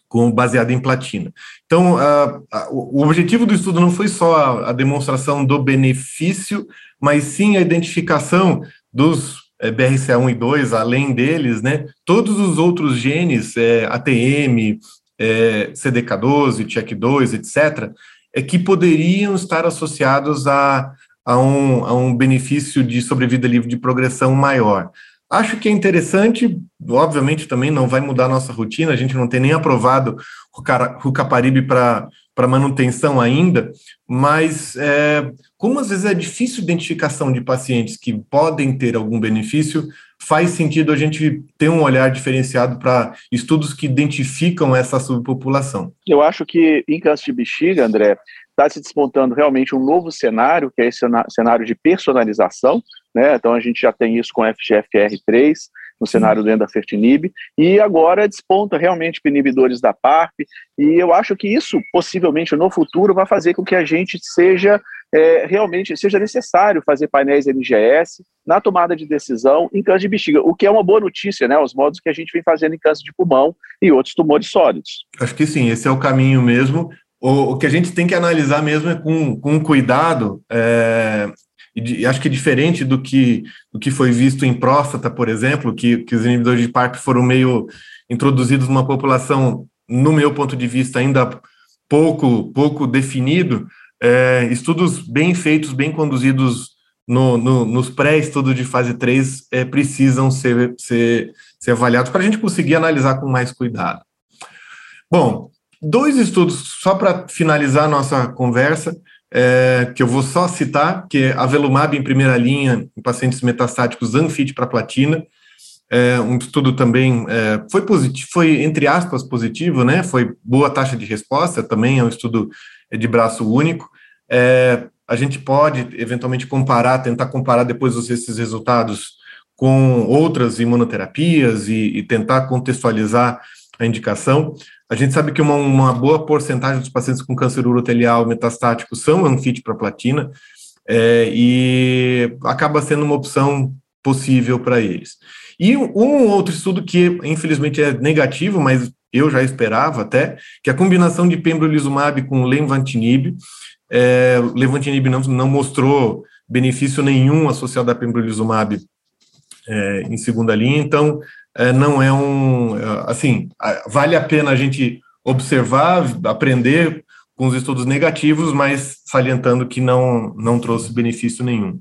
com, baseada em platina. Então, a, a, o objetivo do estudo não foi só a, a, demonstração do benefício, mas sim a identificação dos é, BRCA1 e 2, além deles, né, todos os outros genes, é, ATM, é, CDK12, CHEK2, etc., é que poderiam estar associados a, a, um, a um benefício de sobrevida livre de progressão maior. Acho que é interessante, obviamente também não vai mudar a nossa rotina, a gente não tem nem aprovado o Caparibe para manutenção ainda, mas é, como às vezes é difícil identificação de pacientes que podem ter algum benefício, faz sentido a gente ter um olhar diferenciado para estudos que identificam essa subpopulação. Eu acho que em câncer de bexiga, André, está se despontando realmente um novo cenário, que é esse cenário de personalização, né? Então a gente já tem isso com FGFR3 no cenário do endafertinib, e agora desponta realmente inibidores da PARP, e eu acho que isso, possivelmente, no futuro, vai fazer com que a gente seja é, realmente seja necessário fazer painéis MGS na tomada de decisão em câncer de bexiga, o que é uma boa notícia, né? Os modos que a gente vem fazendo em câncer de pulmão e outros tumores sólidos. Acho que sim, esse é o caminho mesmo. O, o que a gente tem que analisar mesmo é com, com cuidado, é, e, acho que diferente do que, do que foi visto em próstata, por exemplo, que, que os inibidores de PARP foram meio introduzidos numa população, no meu ponto de vista, ainda pouco, pouco definido, é, estudos bem feitos, bem conduzidos no, no, nos pré-estudos de fase 3 é, precisam ser, ser, ser avaliados para a gente conseguir analisar com mais cuidado. Bom, dois estudos, só para finalizar nossa conversa, é, que eu vou só citar, que é Avelumab em primeira linha em pacientes metastáticos Anfit para platina, é, um estudo também é, foi positivo, foi entre aspas positivo, né? Foi boa taxa de resposta, também é um estudo de braço único. É, a gente pode eventualmente comparar, tentar comparar depois esses resultados com outras imunoterapias e, e tentar contextualizar a indicação. A gente sabe que uma, uma, boa porcentagem dos pacientes com câncer urotelial metastático são unfit para platina, é, e acaba sendo uma opção possível para eles. E um outro estudo que, infelizmente, é negativo, mas eu já esperava até, que é a combinação de pembrolizumab com lenvatinib, é, Levantinib não, não mostrou benefício nenhum associado a pembrolizumab é, em segunda linha, então é, não é um, é, assim, vale a pena a gente observar, aprender com os estudos negativos, mas salientando que não, não trouxe benefício nenhum.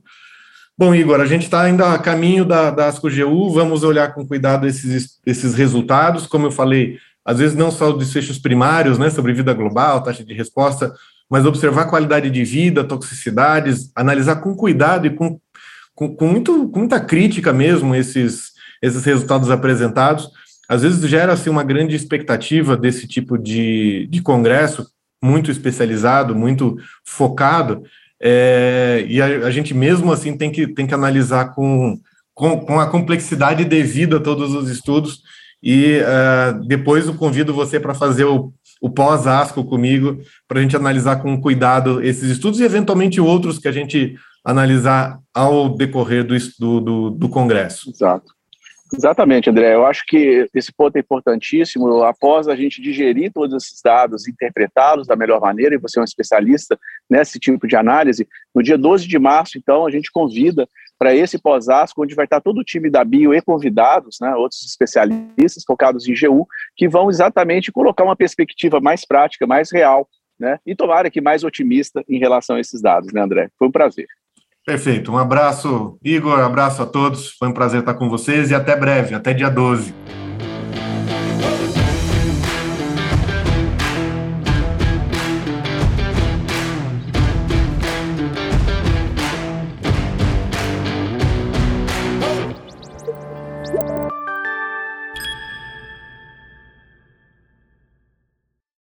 Bom, Igor, a gente está ainda a caminho da, da ASCO-GU, vamos olhar com cuidado esses, esses resultados, como eu falei, às vezes não só os desfechos primários, né, sobre vida global, taxa de resposta, mas observar qualidade de vida, toxicidades, analisar com cuidado e com, com, com, muito, com muita crítica mesmo esses, esses resultados apresentados. Às vezes gera-se uma grande expectativa desse tipo de, de congresso, muito especializado, muito focado, é, e a, a, gente mesmo assim tem que, tem que analisar com, com, com a complexidade devida a todos os estudos, e uh, depois eu convido você para fazer o o pós-ASCO comigo, para a gente analisar com cuidado esses estudos e, eventualmente, outros que a gente analisar ao decorrer do, do, do Congresso. Exato. Exatamente, André. Eu acho que esse ponto é importantíssimo. Após a gente digerir todos esses dados, interpretá-los da melhor maneira, e você é um especialista nesse tipo de análise, no dia 12 de março, então, a gente convida para esse pós-asco, onde vai estar todo o time da Bio e convidados, né, outros especialistas focados em GU, que vão exatamente colocar uma perspectiva mais prática, mais real, né, e tomara que mais otimista em relação a esses dados, né, André? Foi um prazer. Perfeito. Um abraço, Igor, um abraço a todos. Foi um prazer estar com vocês e até breve, até dia 12.